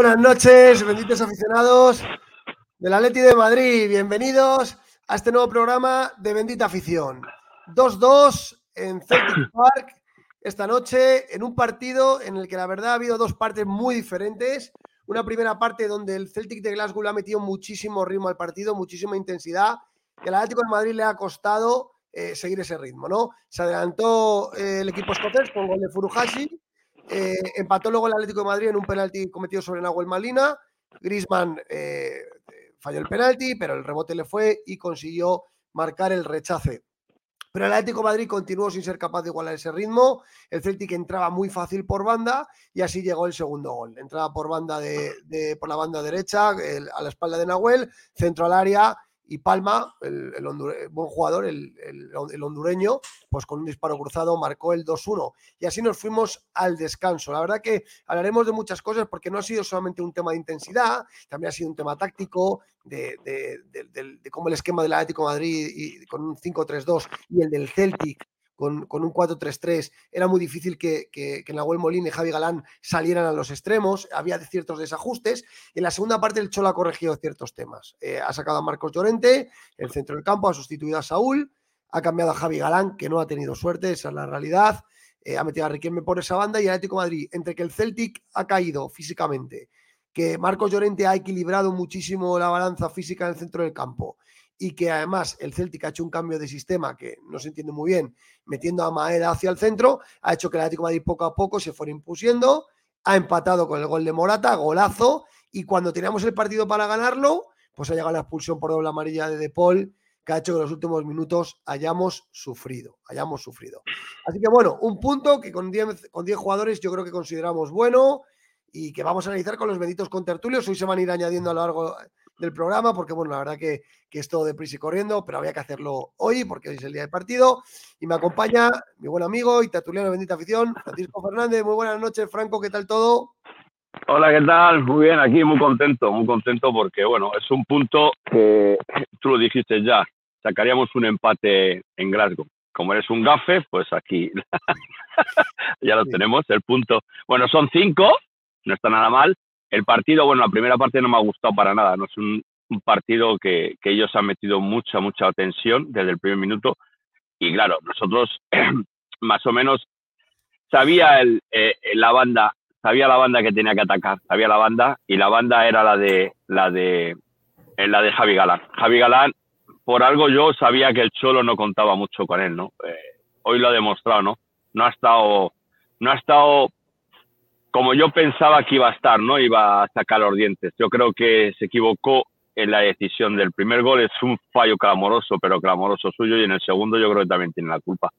Buenas noches, benditos aficionados del Atleti de Madrid. Bienvenidos a este nuevo programa de Bendita Afición. 2-2 en Celtic Park esta noche en un partido en el que la verdad ha habido dos partes muy diferentes. Una primera parte donde el Celtic de Glasgow le ha metido muchísimo ritmo al partido, muchísima intensidad, y al Atlético de Madrid le ha costado eh, seguir ese ritmo, ¿no? Se adelantó eh, el equipo escocés con gol de Furuhashi, eh, empató luego el Atlético de Madrid en un penalti cometido sobre Nahuel Malina. Grisman eh, falló el penalti, pero el rebote le fue y consiguió marcar el rechace. Pero el Atlético de Madrid continuó sin ser capaz de igualar ese ritmo. El Celtic entraba muy fácil por banda y así llegó el segundo gol. Entraba por banda de, por la banda derecha, a la espalda de Nahuel, centro al área y Palma, el, buen jugador, el, hondureño, pues con un disparo cruzado marcó el 2-1. Y así nos fuimos al descanso. La verdad que hablaremos de muchas cosas porque no ha sido solamente un tema de intensidad, también ha sido un tema táctico, de, cómo el esquema del Atlético Madrid y con un 5-3-2 y el del Celtic con, un 4-3-3, era muy difícil que, que, que Nahuel Molina y Javi Galán salieran a los extremos, había ciertos desajustes. En la segunda parte el Cholo ha corregido ciertos temas. Eh, ha sacado a Marcos Llorente, el centro del campo, ha sustituido a Saúl, ha cambiado a Javi Galán, que no ha tenido suerte, esa es la realidad. Eh, ha metido a Riquelme por esa banda y el Atlético Madrid, entre que el Celtic ha caído físicamente, que Marcos Llorente ha equilibrado muchísimo la balanza física en el centro del campo y que además el Celtic ha hecho un cambio de sistema que no se entiende muy bien, metiendo a Maeda hacia el centro, ha hecho que el Atlético de Madrid poco a poco se fuera impusiendo, ha empatado con el gol de Morata, golazo, y cuando teníamos el partido para ganarlo, pues ha llegado la expulsión por doble amarilla de De Paul, que ha hecho que en los últimos minutos hayamos sufrido, hayamos sufrido. Así que bueno, un punto que con 10 con jugadores yo creo que consideramos bueno y que vamos a analizar con los benditos contertulios. Hoy se van a ir añadiendo a lo largo del programa, porque bueno, la verdad que, que es todo deprisa y corriendo, pero había que hacerlo hoy porque hoy es el día del partido. Y me acompaña mi buen amigo y tertuliano bendita afición, Francisco Fernández. Muy buenas noches, Franco, ¿qué tal todo? Hola, ¿qué tal? Muy bien, aquí muy contento, muy contento porque, bueno, es un punto que tú lo dijiste ya, sacaríamos un empate en Glasgow. Como eres un gafe, pues aquí ya lo tenemos, el punto. Bueno, son cinco, no está nada mal, el partido, bueno, la primera parte no me ha gustado para nada, no es un, partido que, ellos han metido mucha, mucha tensión desde el primer minuto y claro, nosotros más o menos sabía el, eh, la banda, sabía la banda que tenía que atacar, sabía la banda y la banda era la de la de eh, la de Javi Galán. Javi Galán, por algo yo sabía que el Cholo no contaba mucho con él, ¿no? Eh, hoy lo ha demostrado, ¿no? No ha estado no ha estado como yo pensaba que iba a estar, ¿no? Iba a sacar los dientes. Yo creo que se equivocó en la decisión del primer gol. Es un fallo clamoroso, pero clamoroso suyo. Y en el segundo yo creo que también tiene la culpa.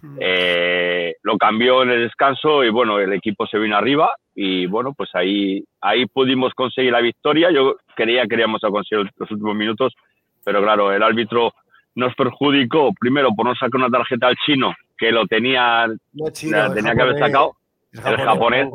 Hmm. Eh, lo cambió en el descanso y bueno, el equipo se vino arriba y bueno, pues ahí, ahí pudimos conseguir la victoria. Yo creía que queríamos conseguir los últimos minutos, pero claro, el árbitro nos perjudicó primero por no sacar una tarjeta al chino que lo tenía, tenía que haber sacado. El japonés,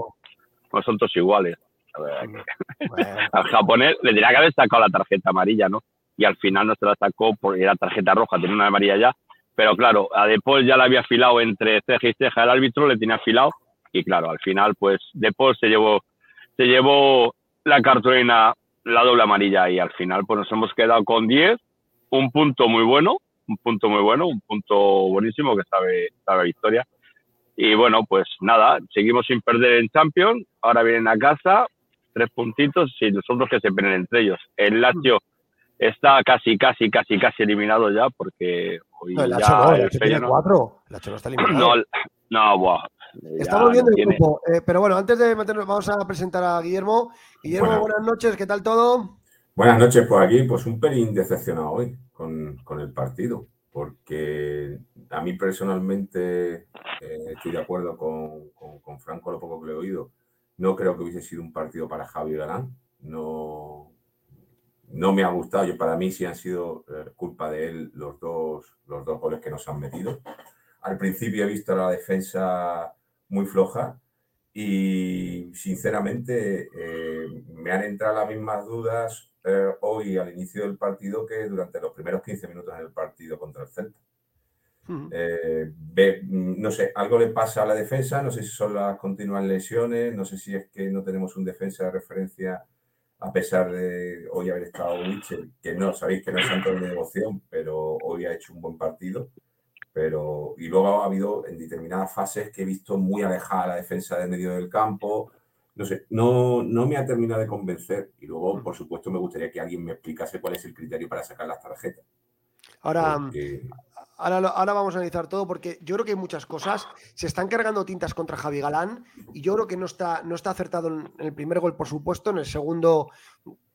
no son todos iguales. Al japonés le diría que haber sacado la tarjeta amarilla, ¿no? Y al final no se la sacó porque era tarjeta roja, tenía una amarilla ya. Pero claro, a Depol ya la había afilado entre ceja y ceja el árbitro, le tenía afilado. Y claro, al final, pues Depol se llevó, se llevó la cartulina, la doble amarilla. Y al final, pues nos hemos quedado con 10, un punto muy bueno, un punto muy bueno, un punto buenísimo que sabe, sabe victoria. Y bueno, pues nada, seguimos sin perder en Champions. Ahora vienen a casa, tres puntitos y nosotros que se peleen entre ellos. El Lazio está casi, casi, casi, casi eliminado ya porque hoy no, el ya no, el Lazio tiene cuatro. El Lazio no está eliminado. No, no, buah. Estamos viendo el grupo, eh, pero bueno, antes de meternos, vamos a presentar a Guillermo. Guillermo, buenas, noches, ¿qué tal todo? Buenas noches por aquí, pues un pelín decepcionado hoy con, con el partido porque a mí personalmente eh, estoy de acuerdo con, con, Franco, lo poco que le he oído. No creo que hubiese sido un partido para Javi Galán. No, no me ha gustado. Yo, para mí sí han sido eh, culpa de él los dos, los dos goles que nos han metido. Al principio he visto la defensa muy floja y sinceramente eh, me han entrado las mismas dudas hoy al inicio del partido que durante los primeros 15 minutos del partido contra el Celta. Eh, ve, mm, no sé, algo le pasa a la defensa, no sé si son las continuas lesiones, no sé si es que no tenemos un defensa de referencia a pesar de hoy haber estado Mitchell, que no, sabéis que no es santo de devoción, pero hoy ha hecho un buen partido. Pero, y luego ha habido en determinadas fases que he visto muy alejada la defensa del medio del campo. No sé, no, no me ha terminado de convencer. Y luego, por supuesto, me gustaría que alguien me explicase cuál es el criterio para sacar las tarjetas. Ahora, ahora, vamos a analizar todo porque yo creo que hay muchas cosas. Se están cargando tintas contra Javi Galán y yo creo que no está, no está acertado en el primer gol, por supuesto. En el segundo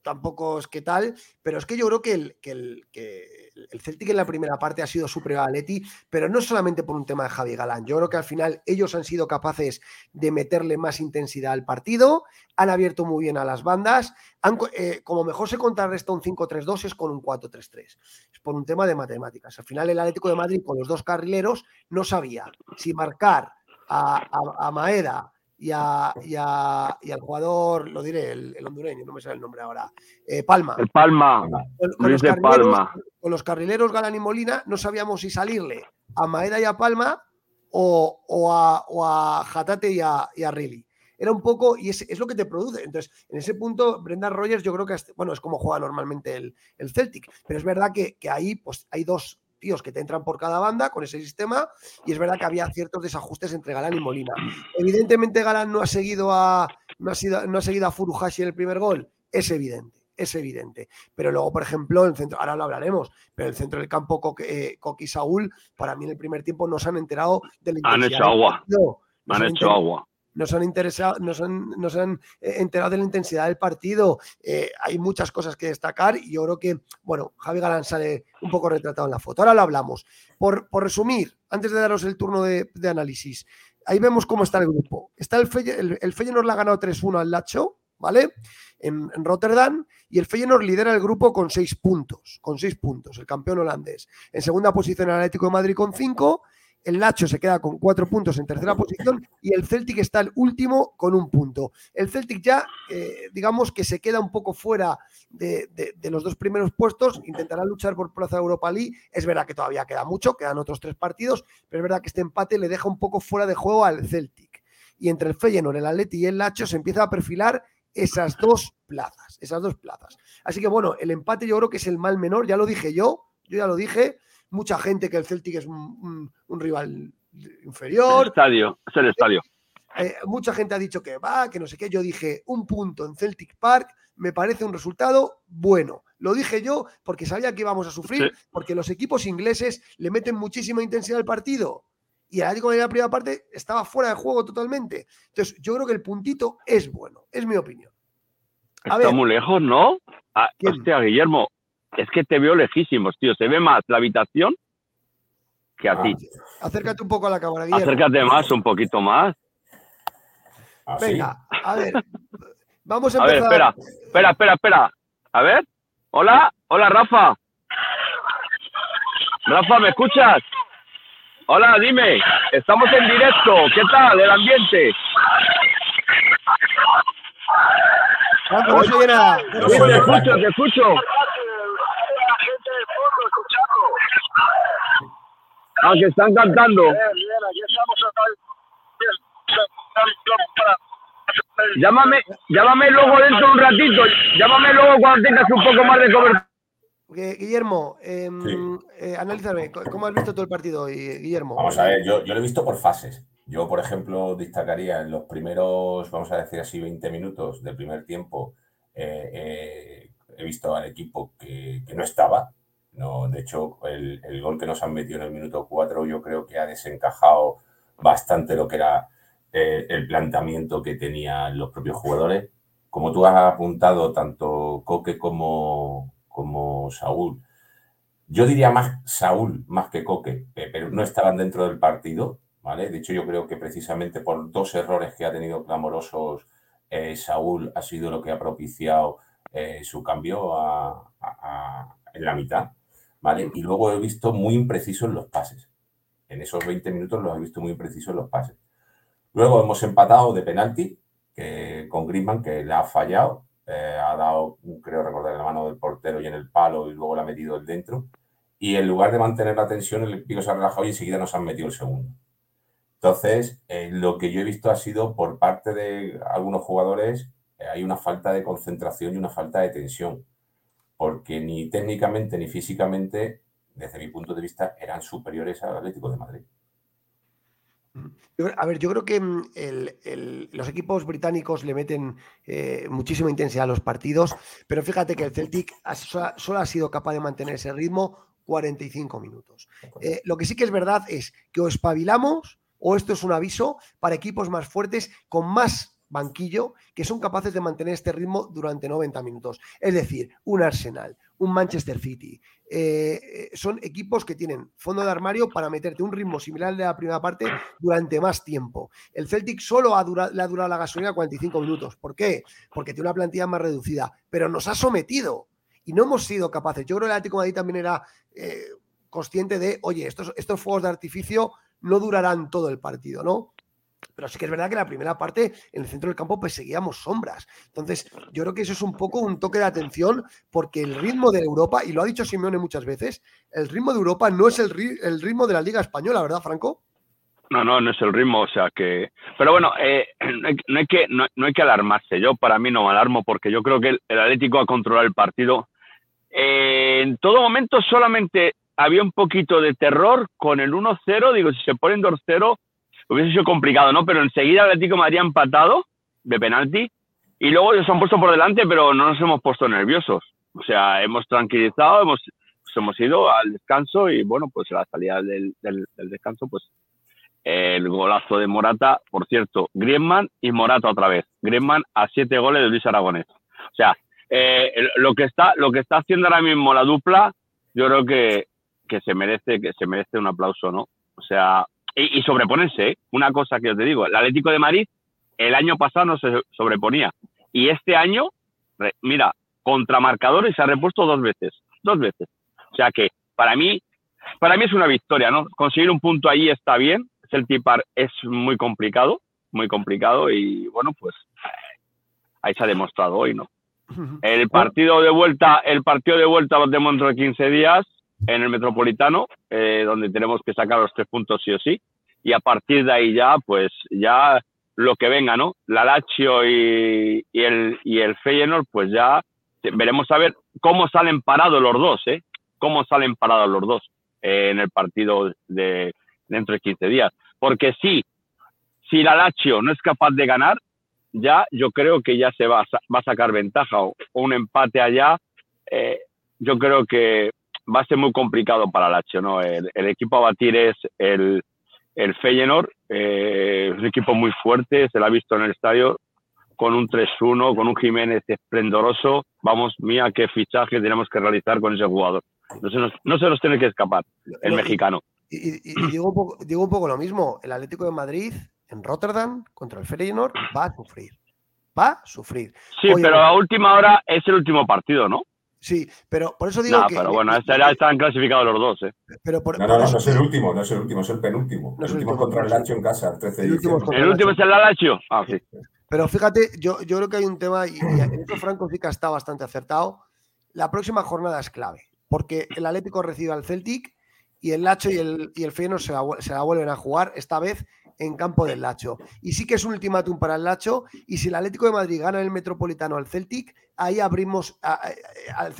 tampoco es que tal, pero es que yo creo que el, que el, que el Celtic en la primera parte ha sido superior a Leti, pero no solamente por un tema de Javi Galán. Yo creo que al final ellos han sido capaces de meterle más intensidad al partido, han abierto muy bien a las bandas, eh, como mejor se contrarresta un 5-3-2 es con un 4-3-3. Es por un tema de matemáticas. Al final el Atlético de Madrid con los dos carrileros no sabía si marcar a, a Maeda y, al jugador, lo diré, el, hondureño, no me sale el nombre ahora, eh, Palma. El Palma. Con, los Palma. con los carrileros Galán y Molina no sabíamos si salirle a Maeda y a Palma o, a, o Jatate y a, y Rili. Era un poco, y es, lo que te produce. Entonces, en ese punto, Brendan Rogers, yo creo que, bueno, es como juega normalmente el, el Celtic, pero es verdad que, que ahí pues, hay dos, que te entran por cada banda con ese sistema y es verdad que había ciertos desajustes entre Galán y Molina. Evidentemente Galán no ha seguido a no ha, sido, no ha seguido a Furuhashi en el primer gol, es evidente es evidente. Pero luego, por ejemplo, el centro, ahora lo hablaremos, pero el centro del campo, Coqui, eh, y Saúl, para mí en el primer tiempo no se han enterado del Han hecho agua. han hecho agua nos han interesado, nos han, han eh, enterado de la intensidad del partido. Eh, hay muchas cosas que destacar y yo creo que, bueno, Javi Galán sale un poco retratado en la foto. Ahora lo hablamos. Por, por resumir, antes de daros el turno de, análisis, ahí vemos cómo está el grupo. Está el, Feyenoord, el, Feyenoord le ha ganado 3-1 al Lacho, ¿vale? En, en, Rotterdam y el Feyenoord lidera el grupo con seis puntos, con seis puntos, el campeón holandés. En segunda posición el Atlético de Madrid con cinco el Nacho se queda con cuatro puntos en tercera posición y el Celtic está el último con un punto. El Celtic ya, eh, digamos que se queda un poco fuera de, los dos primeros puestos, intentará luchar por Plaza Europa League. Es verdad que todavía queda mucho, quedan otros tres partidos, pero es verdad que este empate le deja un poco fuera de juego al Celtic. Y entre el Feyenoord, el Atleti y el Nacho se empieza a perfilar esas dos plazas, esas dos plazas. Así que bueno, el empate yo creo que es el mal menor, ya lo dije yo, yo ya lo dije, mucha gente que el Celtic es un, rival inferior. El estadio, es el estadio. Eh, mucha gente ha dicho que va, que no sé qué. Yo dije, un punto en Celtic Park me parece un resultado bueno. Lo dije yo porque sabía que íbamos a sufrir, porque los equipos ingleses le meten muchísima intensidad al partido. Y el Atlético en la primera parte estaba fuera de juego totalmente. Entonces, yo creo que el puntito es bueno, es mi opinión. Está muy lejos, ¿no? Hostia, Guillermo, es que te veo lejísimos, tío. Se ve más la habitación que a ti. Ah, acércate un poco a la cámara, Guillermo. Acércate más, un poquito más. ¿Ah, Venga, a ver. Vamos a empezar. A ver, espera, espera, espera, espera. A ver. Hola, hola, Rafa. Rafa, ¿me escuchas? Hola, dime. Estamos en directo. ¿Qué tal el ambiente? no se oye nada. te escucho, te escucho. Ah, que están cantando. Llámame, llámame luego dentro de un ratito. Llámame luego cuando tengas un poco más de cobertura. Guillermo, eh, eh, analízame, ¿cómo has visto todo el partido hoy, Guillermo? Vamos a ver, yo, yo lo he visto por fases. Yo, por ejemplo, destacaría en los primeros, vamos a decir así, 20 minutos del primer tiempo, eh, eh, he visto al equipo que, que, no estaba, no, de hecho, el, gol que nos han metido en el minuto 4 yo creo que ha desencajado bastante lo que era eh, el planteamiento que tenían los propios jugadores. Como tú has apuntado, tanto Coque como, como Saúl, yo diría más Saúl más que Coque, eh, pero no estaban dentro del partido, ¿vale? De hecho, yo creo que precisamente por dos errores que ha tenido clamorosos eh, Saúl ha sido lo que ha propiciado su cambio en la mitad. Y luego he visto muy impreciso en los pases. En esos 20 minutos los he visto muy imprecisos en los pases. Luego hemos empatado de penalti con Griezmann, que le ha fallado. Eh, ha dado, creo recordar, en la mano del portero y en el palo y luego le ha metido el dentro. y en lugar de mantener la tensión, el pico se ha relajado y enseguida nos han metido el segundo. Entonces, eh, lo que yo he visto ha sido por parte de algunos jugadores, eh, hay una falta de concentración y una falta de tensión, porque ni técnicamente ni físicamente, desde mi punto de vista, eran superiores al Atlético de Madrid. A ver, yo creo que mm, los equipos británicos le meten eh, muchísima intensidad a los partidos, pero fíjate que el Celtic solo ha sido capaz de mantener ese ritmo 45 minutos. Eh, lo que sí que es verdad es que o espabilamos o esto es un aviso para equipos más fuertes con más banquillo que son capaces de mantener este ritmo durante 90 minutos. Es decir, un Arsenal, un Manchester City. Eh, eh, son equipos que tienen fondo de armario para meterte un ritmo similar de la primera parte durante más tiempo. El Celtic solo ha durado, le ha durado la gasolina 45 minutos. ¿Por qué? Porque tiene una plantilla más reducida, pero nos ha sometido y no hemos sido capaces. Yo creo que el Atlético de Madrid también era eh, consciente de, oye, estos, estos fuegos de artificio no durarán todo el partido, ¿no? Pero sí que es verdad que la primera parte en el centro del campo pues seguíamos sombras. Entonces, yo creo que eso es un poco un toque de atención porque el ritmo de Europa, y lo ha dicho Simeone muchas veces, el ritmo de Europa no es el, ritmo de la Liga Española, ¿verdad, Franco? No, no, no es el ritmo, o sea que... Pero bueno, eh, no, hay, que, no, hay que alarmarse. Yo para mí no me alarmo porque yo creo que el, Atlético ha controlado el partido. Eh, en todo momento solamente había un poquito de terror con el 1-0. Digo, si se ponen 2-0 hubiese sido complicado, ¿no? Pero enseguida el Atlético me habría empatado de penalti y luego ellos se han puesto por delante, pero no nos hemos puesto nerviosos. O sea, hemos tranquilizado, hemos, hemos ido al descanso y bueno, pues la salida del, del, descanso, pues el golazo de Morata, por cierto, Griezmann y Morata otra vez. Griezmann a siete goles de Luis Aragonés. O sea, eh, lo que está lo que está haciendo ahora mismo la dupla, yo creo que, que se merece que se merece un aplauso, ¿no? O sea, y, sobreponerse. ¿eh? Una cosa que os te digo, el Atlético de Madrid el año pasado no se sobreponía. Y este año, mira, contra marcadores se ha repuesto dos veces. Dos veces. O sea que para mí, para mí es una victoria, ¿no? Conseguir un punto ahí está bien. El tipar es muy complicado, muy complicado. Y bueno, pues ahí se ha demostrado hoy, ¿no? El partido de vuelta, el partido de vuelta lo tenemos dentro de 15 días en el Metropolitano, eh, donde tenemos que sacar los tres puntos sí o sí. Y a partir de ahí ya, pues ya lo que venga, ¿no? La Lazio y, el, y el Feyenoord, pues ya veremos a ver cómo salen parados los dos, ¿eh? Cómo salen parados los dos eh, en el partido de dentro de 15 días. Porque sí, si la Lazio no es capaz de ganar, ya yo creo que ya se va a, va a sacar ventaja o, un empate allá. Eh, yo creo que va a ser muy complicado para Lazio, ¿no? El, equipo a batir es el, el Feyenoord, eh, es un equipo muy fuerte, se lo ha visto en el estadio, con un 3-1, con un Jiménez esplendoroso. Vamos, mía, qué fichaje tenemos que realizar con ese jugador. No se nos, no se nos tiene que escapar, el mexicano. Y, digo, un poco, digo un poco lo mismo, el Atlético de Madrid en Rotterdam contra el Feyenoord va a sufrir. Va a sufrir. Sí, pero a última hora es el último partido, ¿no? Sí, pero por eso digo que. Pero bueno, ya están clasificados los dos, ¿eh? Pero por, no, no, no, es el último, no es el último, es el penúltimo. el, último, contra el Lazio en casa, el 13 de ¿El último es el Lazio? Ah, sí. Pero fíjate, yo, yo creo que hay un tema, y, en esto Franco sí que está bastante acertado. La próxima jornada es clave, porque el Atlético recibe al Celtic y el Lacho y el, y el Feyenoord se se la vuelven a jugar, esta vez en campo del Lacho. Y sí que es un ultimátum para el Lacho. Y si el Atlético de Madrid gana el Metropolitano al Celtic, ahí abrimos,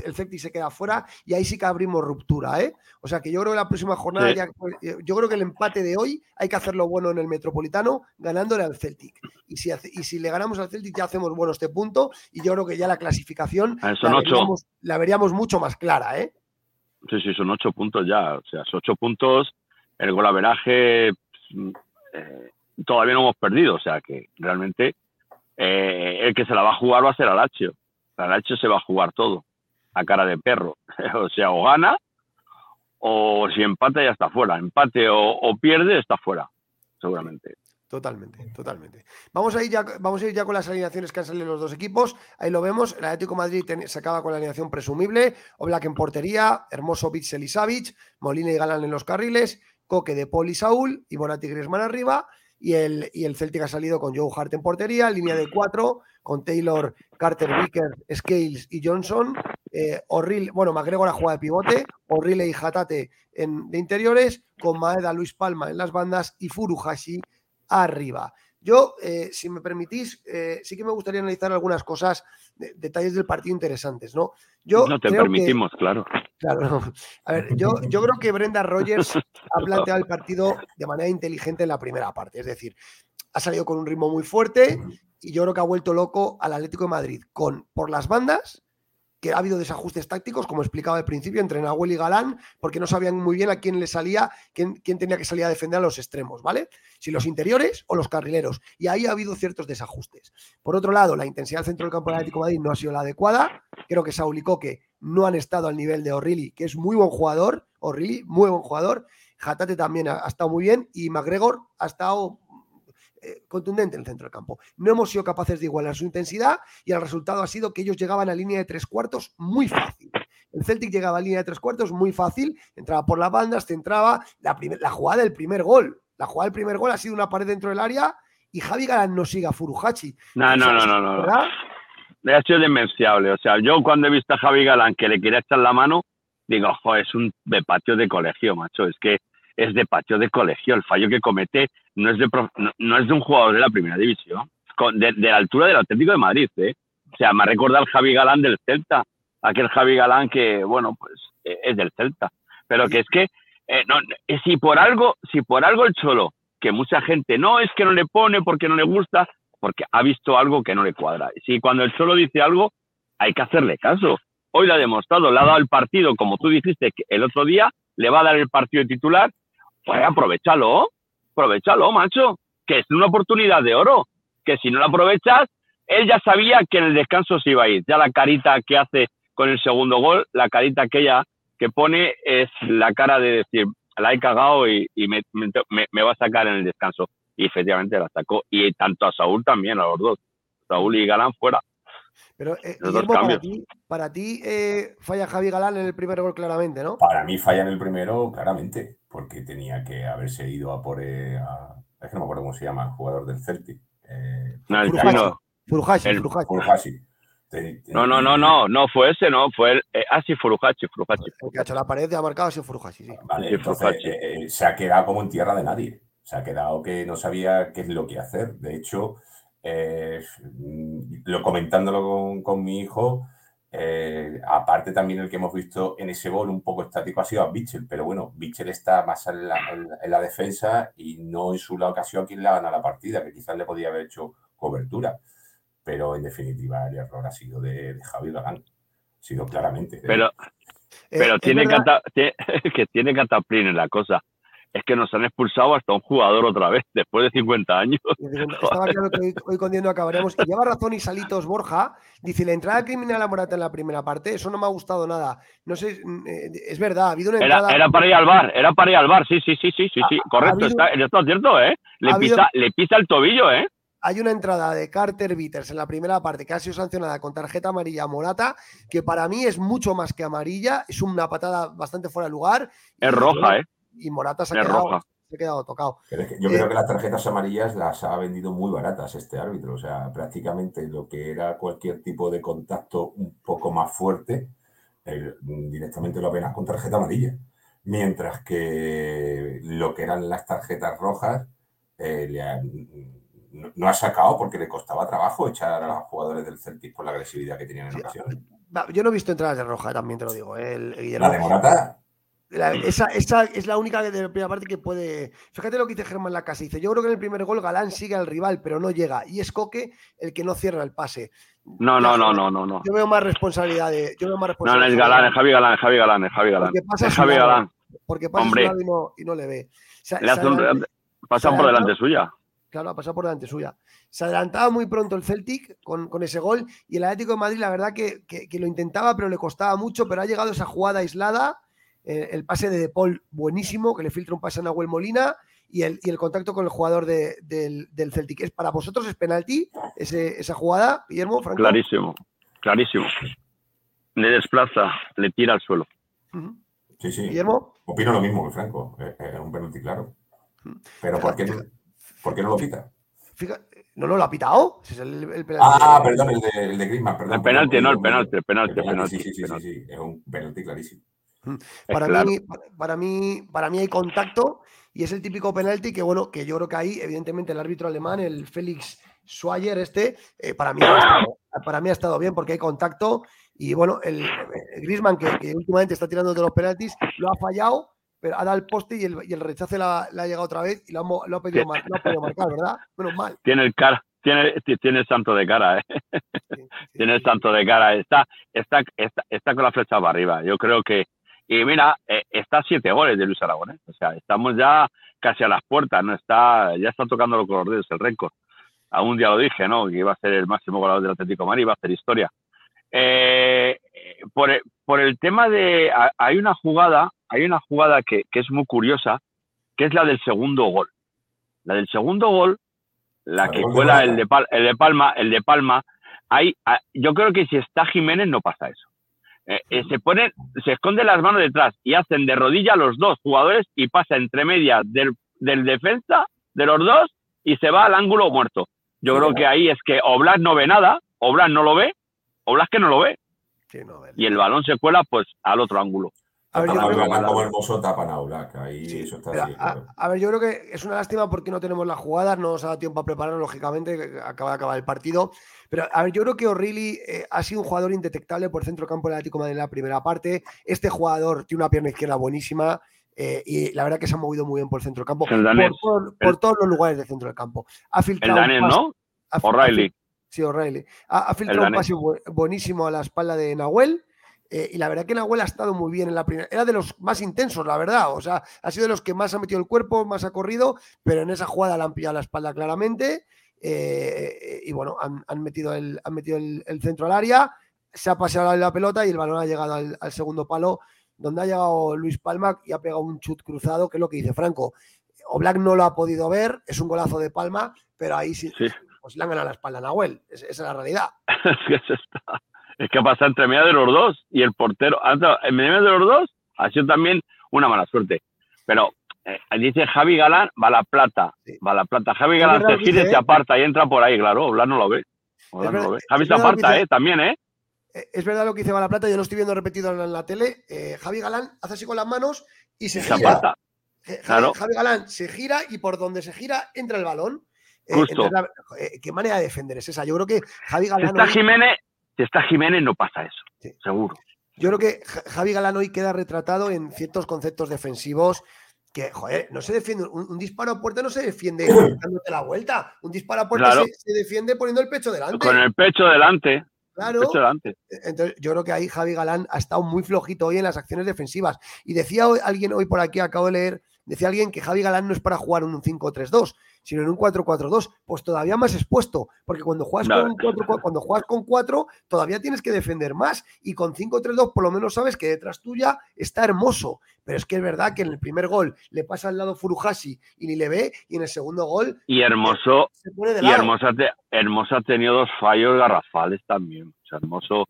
el Celtic se queda fuera y ahí sí que abrimos ruptura. ¿eh? O sea que yo creo que la próxima jornada, eh, yo creo que el empate de hoy hay que hacerlo bueno en el Metropolitano ganándole al Celtic. Y si, y si le ganamos al Celtic ya hacemos bueno este punto y yo creo que ya la clasificación ah, la veríamos, mucho más clara. ¿eh? Sí, sí, son ocho puntos ya. O sea, son ocho puntos. El golaveraje eh, todavía no hemos perdido, o sea que realmente eh, el que se la va a jugar va a ser Alacho. Alacho se va a jugar todo, a cara de perro. o sea, o gana, o si empata ya está fuera. Empate o, pierde, está fuera, seguramente. Totalmente, totalmente. Vamos a, ir ya, vamos a ir ya con las alineaciones que han salido los dos equipos. Ahí lo vemos. El Atlético Madrid se acaba con la alineación presumible. Oblak en portería, Hermoso Bitzel Molina y Galán en los carriles, Coque de Paul y Saúl y Bonatti Griezmann arriba. Y el, y el Celtic ha salido con Joe Hart en portería, línea de cuatro, con Taylor, Carter, Vicker, Scales y Johnson. eh, bueno, McGregor a jugar de pivote, Orrile y Hatate en, de interiores, con Maeda, Luis Palma en las bandas y Furuhashi arriba. Yo, eh, si me permitís, eh, sí que me gustaría analizar algunas cosas, detalles del partido interesantes, ¿no? Yo no te permitimos, claro. Claro, A ver, yo, yo creo que Brenda Rogers ha planteado el partido de manera inteligente en la primera parte. Es decir, ha salido con un ritmo muy fuerte y yo creo que ha vuelto loco al Atlético de Madrid con por las bandas que ha habido desajustes tácticos, como explicaba al principio, entre Nahuel y Galán, porque no sabían muy bien a quién le salía, quién, quién, tenía que salir a defender a los extremos, ¿vale? Si los interiores o los carrileros. Y ahí ha habido ciertos desajustes. Por otro lado, la intensidad del centro del campo del Atlético Madrid no ha sido la adecuada. Creo que Saúl y Coque no han estado al nivel de O'Reilly, que es muy buen jugador. O'Reilly, muy buen jugador. Jatate también ha, ha estado muy bien y McGregor ha estado eh, contundente en el centro del campo. No hemos sido capaces de igualar su intensidad y el resultado ha sido que ellos llegaban a línea de tres cuartos muy fácil. El Celtic llegaba a línea de tres cuartos muy fácil, entraba por las bandas, centraba. La, la jugada del primer gol. La jugada del primer gol ha sido una pared dentro del área y Javi Galán no siga a Furuhachi. No, no, no, no, no. Ha sido demenciable. O sea, yo cuando he visto a Javi Galán que le quería echar la mano, digo, joder, es un de patio de colegio, macho. Es que es de patio de colegio. El fallo que comete no es de, no, es de un jugador de la primera división, de, la altura del Atlético de Madrid. ¿eh? O sea, me recuerda al Javi Galán del Celta, aquel Javi Galán que, bueno, pues e, es del Celta. Pero que es que, eh, no, eh, si por algo, si por algo el Cholo, que mucha gente no es que no le pone porque no le gusta, porque ha visto algo que no le cuadra. Si cuando el Cholo dice algo, hay que hacerle caso. Hoy lo ha demostrado, le ha dado el partido, como tú dijiste que el otro día, le va a dar el partido de titular pues aprovechalo, aprovechalo, macho, que es una oportunidad de oro, que si no la aprovechas, él ya sabía que en el descanso se iba a ir. Ya la carita que hace con el segundo gol, la carita aquella que pone es la cara de decir, la he cagado y, me, me, va a sacar en el descanso. Y efectivamente la sacó. Y tanto a Saúl también, a los dos. Saúl y Galán fuera. Pero, eh, para ti, eh, falla Javi Galán en el primer gol claramente, ¿no? Para mí falla en el primero claramente, porque tenía que haberse ido a por... Eh, es que no me acuerdo cómo se llama, el jugador del Celtic. no, el Furuhashi. No, no, no, no, no fue ese, no, fue el. ah, sí, Furuhashi, Furuhashi. El que ha hecho la pared ha marcado ha sido Furuhashi, sí. Vale, entonces, se ha quedado como en tierra de nadie. Se ha quedado que no sabía qué es lo que hacer. De hecho, eh, lo comentándolo con, mi hijo, eh, aparte también el que hemos visto en ese gol un poco estático ha sido a Bichel, pero bueno, Bichel está más en la, defensa y no en su la ocasión quien le gana la partida, que quizás le podía haber hecho cobertura. Pero en definitiva el error ha sido de, Javi Galán, ha sido claramente. Pero, pero tiene, que tiene cataplín en la cosa es que nos han expulsado hasta un jugador otra vez, después de 50 años. Estaba claro que hoy, con Diendo acabaremos. Y lleva razón y Salitos Borja. Dice, la entrada criminal a Morata en la primera parte, eso no me ha gustado nada. No sé, mm, eh, es verdad, ha habido una entrada... Era, para ir al bar, era para ir al bar, sí, sí, sí, sí, sí, sí. correcto, está, está, cierto, ¿eh? Le, pisa, le pisa el tobillo, ¿eh? hay una entrada de Carter Bitters en la primera parte que ha sido sancionada con tarjeta amarilla a Morata, que para mí es mucho más que amarilla, es una patada bastante fuera de lugar. Es roja, ¿eh? Y Morata se ha, quedado, tocado. yo creo eh, que las tarjetas amarillas las ha vendido muy baratas este árbitro. O sea, prácticamente lo que era cualquier tipo de contacto un poco más fuerte, directamente lo apenas con tarjeta amarilla. Mientras que lo que eran las tarjetas rojas eh, no, ha sacado porque le costaba trabajo echar a los jugadores del Celtic por la agresividad que tenían en ocasiones. Yo no he visto entradas de roja, también te lo digo. ¿eh? El, la de Morata esa, es la única de la primera parte que puede. Fíjate lo que dice Germán casa Dice: Yo creo que en el primer gol Galán sigue al rival, pero no llega. Y es Coque el que no cierra el pase. No, no, no, no, no, no. Yo veo más responsabilidad. De, yo veo más responsabilidad no, no, es Galán, es Javi Galán, es Javi Galán, es Javi Galán. Porque pasa es Javi Galán. Porque pasa Hombre. Y, no, y no le ve. le hace un, pasa por delante suya. Claro, ha pasado por delante suya. Se adelantaba muy pronto el Celtic con, con ese gol y el Atlético de Madrid, la verdad que, que, que, lo intentaba, pero le costaba mucho. Pero ha llegado esa jugada aislada eh, el pase de De Paul buenísimo, que le filtra un pase a Nahuel Molina y el, y el contacto con el jugador del, del, Celtic. ¿Es para vosotros es penalti esa jugada, Guillermo? Clarísimo, clarísimo. Le desplaza, le tira al suelo. Sí, sí. Guillermo. Opino lo mismo que Franco. Es un penalti claro. Pero ¿por qué, no, ¿por qué no lo fíjate, no, no lo ha pitado. es el, penalti ah, perdón, el de, el de Griezmann, perdón. El penalti, no, el penalti, el penalti, el penalti. Sí, sí, sí, sí, es un penalti clarísimo. Para, mí, para, mí, para mí hay contacto y es el típico penalti que, bueno, que yo creo que ahí, evidentemente, el árbitro alemán, el Félix Schwager, este, eh, para, mí ha estado, para mí ha estado bien porque hay contacto y, bueno, el, Griezmann, que, últimamente está tirando de los penaltis, lo ha fallado, pero ha dado el poste y el, y el rechace le ha llegado otra vez y lo ha, lo ha, pedido, lo ha pedido marcar, ¿verdad? Menos mal. Tiene el cara, tiene, tiene el santo de cara, ¿eh? tiene el santo de cara. Está, está, está, con la flecha para arriba. Yo creo que. Y mira, eh, está siete goles de Luis Aragonés. O sea, estamos ya casi a las puertas, ¿no? Está, ya está tocando los dedos el récord. Aún ya lo dije, ¿no? Que iba a ser el máximo goleador del Atlético de Madrid, iba a hacer historia. Eh, por, por, el tema de. Hay una jugada, hay una jugada que, que es muy curiosa, que es la del segundo gol. La del segundo gol la que cuela el de, el de Palma, el de Palma, hay, yo creo que si está Jiménez no pasa eso. Eh, eh, se ponen, se esconden las manos detrás y hacen de rodilla los dos jugadores y pasa entre medias del, del defensa de los dos y se va al ángulo muerto. Yo creo que ahí es que Oblak no ve nada, Oblak no lo ve, Oblak que no lo ve. y el balón se cuela pues al otro ángulo. A ver, yo creo que... Ahí eso está a, ver, yo creo que es una lástima porque no tenemos las jugadas, no nos ha dado tiempo a preparar, lógicamente, acaba de acabar el partido. Pero a ver, yo creo que O'Reilly eh, ha sido un jugador indetectable por centro campo del Atlético de Madrid en la primera parte. Este jugador tiene una pierna izquierda buenísima. Eh, y la verdad que se ha movido muy bien por el centro campo, por, todos los lugares del centro del campo. Ha filtrado el Daniel, ¿no? O'Reilly. Sí, O'Reilly. Ha, ha filtrado un pase buenísimo a la espalda de Nahuel eh, y la verdad que Nahuel ha estado muy bien en la primera. Era de los más intensos, la verdad. O sea, ha sido de los que más ha metido el cuerpo, más ha corrido, pero en esa jugada le han pillado la espalda claramente. Eh, y bueno, han, metido, el, han metido el, centro al área, se ha paseado la pelota y el balón ha llegado al, segundo palo, donde ha llegado Luis Palma y ha pegado un chut cruzado, que es lo que dice Franco. Oblak no lo ha podido ver, es un golazo de Palma, pero ahí sí, Pues le han ganado la espalda a Nahuel. esa es la realidad. es que pasa entre medio de los dos y el portero, en medio de los dos ha sido también una mala suerte. Pero eh, dice Javi Galán, va la plata, va la plata. Javi Galán se gira y se aparta y entra por ahí, claro, Blas no lo ve. Javi se aparta, ¿eh? También, ¿eh? ¿eh? Es verdad lo que dice va la plata, yo lo estoy viendo repetido en la tele. Eh, Javi Galán hace así con las manos y se, gira. Aparta. Javi, Javi, Galán se gira y por donde se gira entra el balón. Justo. ¿Qué manera de defender es esa? Yo creo que Javi Galán. Está Jiménez, si está Jiménez no pasa eso, seguro. Yo creo que Javi Galán hoy queda retratado en ciertos conceptos defensivos que, joder, no se defiende, un, disparo a puerta no se defiende dándote la vuelta, un disparo a puerta se, defiende poniendo el pecho delante. Con el pecho delante. Claro. delante. Entonces, yo creo que ahí Javi Galán ha estado muy flojito hoy en las acciones defensivas. Y decía alguien hoy por aquí, acabo de leer, decía alguien que Javi Galán no es para jugar un 5-3-2, sino en un 4-4-2, pues todavía más expuesto, porque cuando juegas, con 4, cuando juegas con 4 todavía tienes que defender más y con 5-3-2 por lo menos sabes que detrás tuya está hermoso, pero es que es verdad que en el primer gol le pasa al lado Furuhashi y ni le ve y en el segundo gol y Hermoso y hermoso, ha tenido dos fallos garrafales también, o sea, Hermoso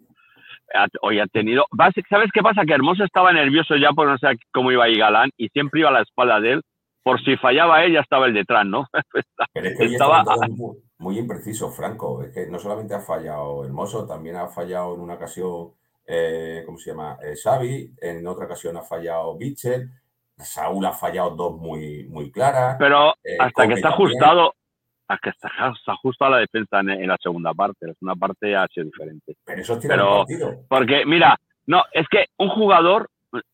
hoy ha tenido. ¿Sabes qué pasa? Que Hermoso estaba nervioso ya por no saber cómo iba a ir Galán y siempre iba a la espalda de él por si fallaba ella estaba el detrás, ¿no? Pero es que estaba muy, impreciso, Franco. Es que no solamente ha fallado Hermoso, también ha fallado en una ocasión, eh, ¿cómo se llama? Eh, Xavi, en otra ocasión ha fallado Bichel, Saúl ha fallado dos muy, muy claras. Pero eh, hasta que está ajustado, hasta que está, ajustado la defensa en, la segunda parte. La segunda parte ha sido diferente. Pero eso tiene Pero. Porque, mira, no, es que un jugador,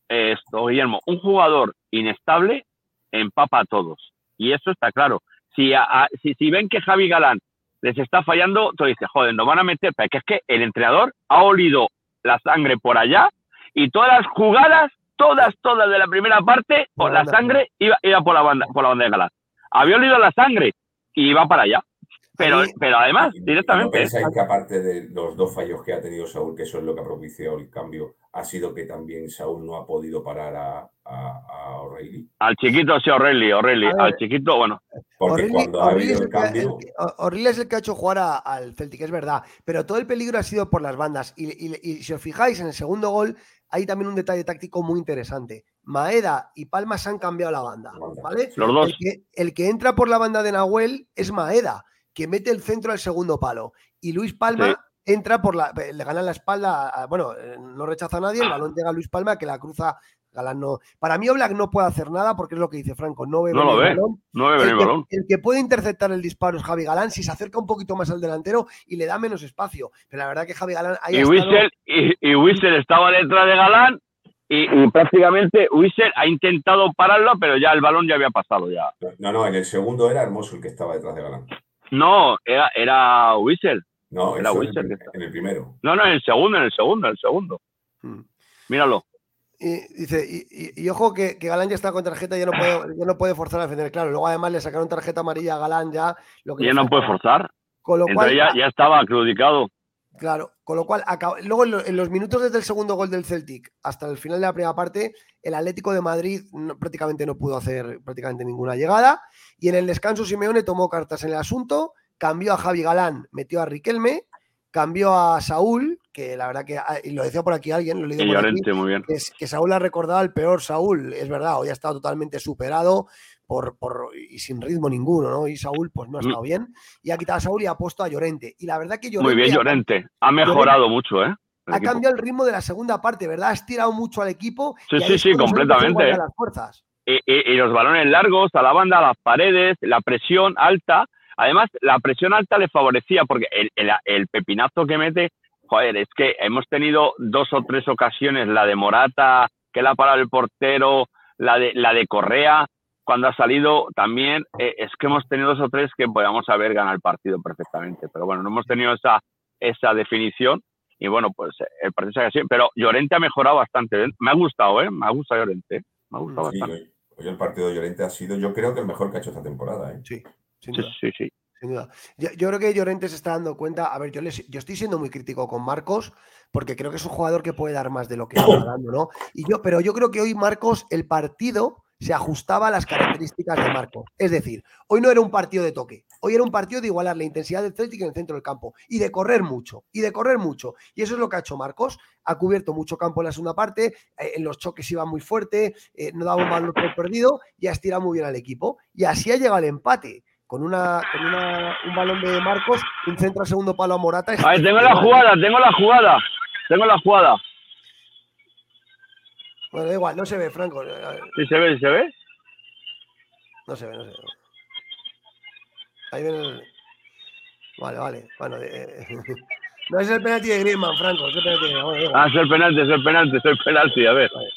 esto, Guillermo, un jugador inestable empapa a todos. Y eso está claro. Si, si, ven que Javi Galán les está fallando, tú dices, joder, nos van a meter, porque es que el entrenador ha olido la sangre por allá y todas las jugadas, todas, todas de la primera parte, por la sangre iba, iba por la banda, por la banda de Galán. Había olido la sangre y iba para allá. Pero, pero además, directamente. ¿No que aparte de los dos fallos que ha tenido Saúl, que eso es lo que ha propiciado el cambio, ha sido que también Saúl no ha podido parar a, a, O'Reilly? Al chiquito, sí, O'Reilly, O'Reilly. Al chiquito, bueno. Porque cuando ha habido el cambio. O'Reilly es el que ha hecho jugar al Celtic, es verdad. Pero todo el peligro ha sido por las bandas. Y, si os fijáis, en el segundo gol hay también un detalle táctico muy interesante. Maeda y Palma se han cambiado la banda, ¿vale? Los dos. El que, el que entra por la banda de Nahuel es Maeda que mete el centro al segundo palo. Y Luis Palma entra por la. Le gana la espalda. bueno, eh, no rechaza a nadie. El balón llega a Luis Palma que la cruza. Galán no. Para mí, Oblak no puede hacer nada porque es lo que dice Franco. No ve, no lo ve, el balón. No ve el, balón. el que puede interceptar el disparo es Javi Galán si se acerca un poquito más al delantero y le da menos espacio. Pero la verdad que Javi Galán. y, Wissel, y, estaba detrás de Galán y, prácticamente Wissel ha intentado pararlo, pero ya el balón ya había pasado. ya. No, no, en el segundo era hermoso el que estaba detrás de Galán. No, era, era No, era Wissel. En, el primero. No, no, en el segundo, en el segundo, en el segundo. Hmm. Míralo. Y, dice, y, ojo que, Galán ya está con tarjeta, ya no puede, ya no puede forzar a defender. Claro, luego además le sacaron tarjeta amarilla a Galán ya. Lo que ya no puede forzar. Con lo cual, ya, ya, estaba acrudicado. Claro, con lo cual, luego en, los minutos desde el segundo gol del Celtic hasta el final de la primera parte, el Atlético de Madrid prácticamente no pudo hacer prácticamente ninguna llegada. Y en el descanso, Simeone tomó cartas en el asunto, cambió a Javi Galán, metió a Riquelme cambió a Saúl, que la verdad que, ah, y lo decía por aquí alguien, lo leí por aquí, Que, que, Saúl ha recordado el peor Saúl, es verdad, hoy ha estado totalmente superado por, por, y sin ritmo ninguno, ¿no? Y Saúl pues no ha estado bien, y ha quitado a Saúl y ha puesto a Llorente. Y la verdad que Llorente... Muy bien, Llorente, ha mejorado mucho, ¿eh? ha cambiado el ritmo de la segunda parte, ¿verdad? Ha estirado mucho al equipo. Sí, sí, sí, completamente. Y, y, los balones largos a la banda, a las paredes, la presión alta, Además, la presión alta le favorecía porque el, pepinazo que mete, joder, es que hemos tenido dos o tres ocasiones, la de Morata, que la ha parado el portero, la de, la de Correa, cuando ha salido también, eh, es que hemos tenido dos o tres que podíamos haber ganado el partido perfectamente. Pero bueno, no hemos tenido esa, esa definición y bueno, pues eh, el partido se ha así. Pero Llorente ha mejorado bastante. Me ha gustado, ¿eh? Me ha gustado Llorente. Me ha gustado bastante. Hoy, el partido de Llorente ha sido, yo creo que el mejor que ha hecho esta temporada, ¿eh? Sí. Sí, sí, Sin duda. Yo, creo que Llorente se está dando cuenta. A ver, yo, yo estoy siendo muy crítico con Marcos, porque creo que es un jugador que puede dar más de lo que está dando, ¿no? Y yo, pero yo creo que hoy Marcos, el partido se ajustaba a las características de Marcos. Es decir, hoy no era un partido de toque, hoy era un partido de igualar la intensidad del Celtic en el centro del campo y de correr mucho, y de correr mucho. Y eso es lo que ha hecho Marcos. Ha cubierto mucho campo en la segunda parte, eh, en los choques iba muy fuerte, eh, no daba un balón perdido y ha estirado muy bien al equipo. Y así ha llegado el empate con, una, con una, un balón de Marcos, un centro al segundo palo a Morata. Ahí tengo la jugada, tengo la jugada, tengo la jugada. Bueno, da igual, no se ve, Franco. ¿Sí se ve, sí se ve? No se ve, no se ve. Ahí viene el... Vale, vale. Bueno, eh... no es el penalti de Griezmann, Franco. Es el penalti de... ah, es el penalti, es el penalti, es el penalti, a ver. Vale.